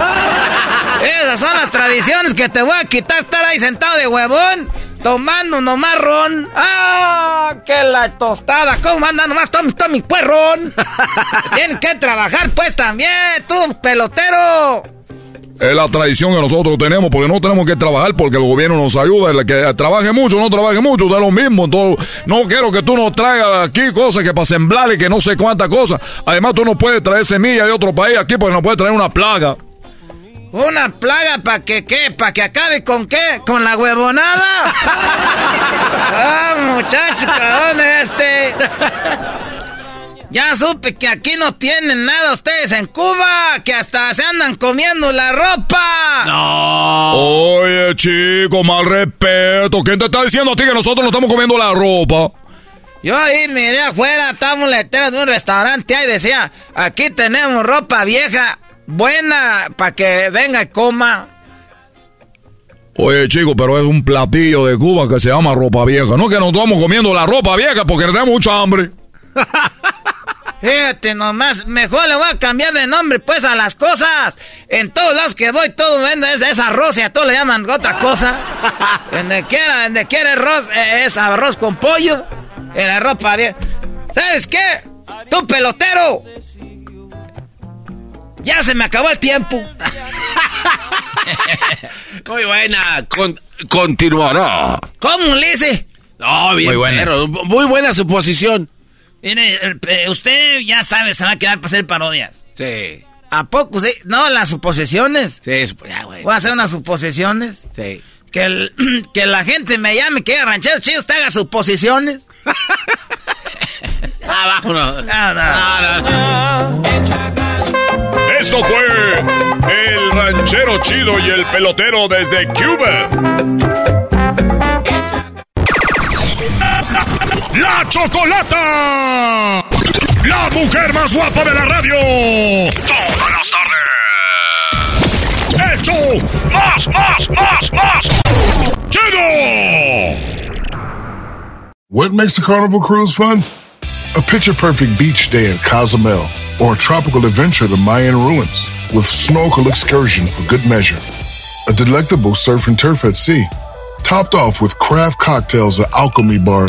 Esas son las tradiciones que te voy a quitar, estar ahí sentado de huevón, tomando nomás ron. ¡Ah! ¡Que la tostada! ¿Cómo anda nomás Tommy, Tommy, pues ron? Tienen que trabajar pues también, tú, pelotero. Es la tradición que nosotros tenemos, porque no tenemos que trabajar porque el gobierno nos ayuda. El que trabaje mucho, no trabaje mucho, da lo mismo. Entonces, no quiero que tú nos traigas aquí cosas que para sembrar y que no sé cuántas cosas. Además, tú no puedes traer semillas de otro país aquí porque no puedes traer una plaga. ¿Una plaga para que qué? ¿Para que acabe con qué? ¿Con la huevonada? ah, muchacho, cabrón este. Ya supe que aquí no tienen nada ustedes en Cuba, que hasta se andan comiendo la ropa. No. Oye, chico, mal respeto. ¿Quién te está diciendo a ti que nosotros no estamos comiendo la ropa? Yo ahí miré afuera, estaba un letrero de un restaurante ahí decía, aquí tenemos ropa vieja, buena, para que venga y coma. Oye, chico, pero es un platillo de Cuba que se llama ropa vieja. No que nos estamos comiendo la ropa vieja porque tenemos mucha hambre. Fíjate nomás, mejor le voy a cambiar de nombre pues a las cosas. En todos lados que voy, todo vende es, es arroz y a todos le llaman otra cosa. donde quiera, donde quiera arroz, eh, es arroz con pollo. En la ropa bien. ¿Sabes qué? Tú pelotero. Ya se me acabó el tiempo. Muy buena. Con, continuará. ¿Cómo le dice? No, bien, muy buena. Pero, muy buena su posición. Mire, usted ya sabe, se va a quedar para hacer parodias. Sí. ¿A poco? Sí? No, las suposiciones. Sí, ya, güey. Voy a hacer unas suposiciones. Sí. Que, el, que la gente me llame, que ranchero chido, usted haga suposiciones. ah, vámonos. No, no. no, no. Esto fue el ranchero chido y el pelotero desde Cuba. ¡La Chocolata! ¡La mujer más guapa de la radio! ¡Todas las tardes! ¡Hecho! ¡Más, más, más, más! ¡Chido! What makes a carnival cruise fun? A picture perfect beach day at Cozumel or a tropical adventure to Mayan ruins with snorkel excursion for good measure. A delectable surf and turf at sea topped off with craft cocktails at Alchemy Bar.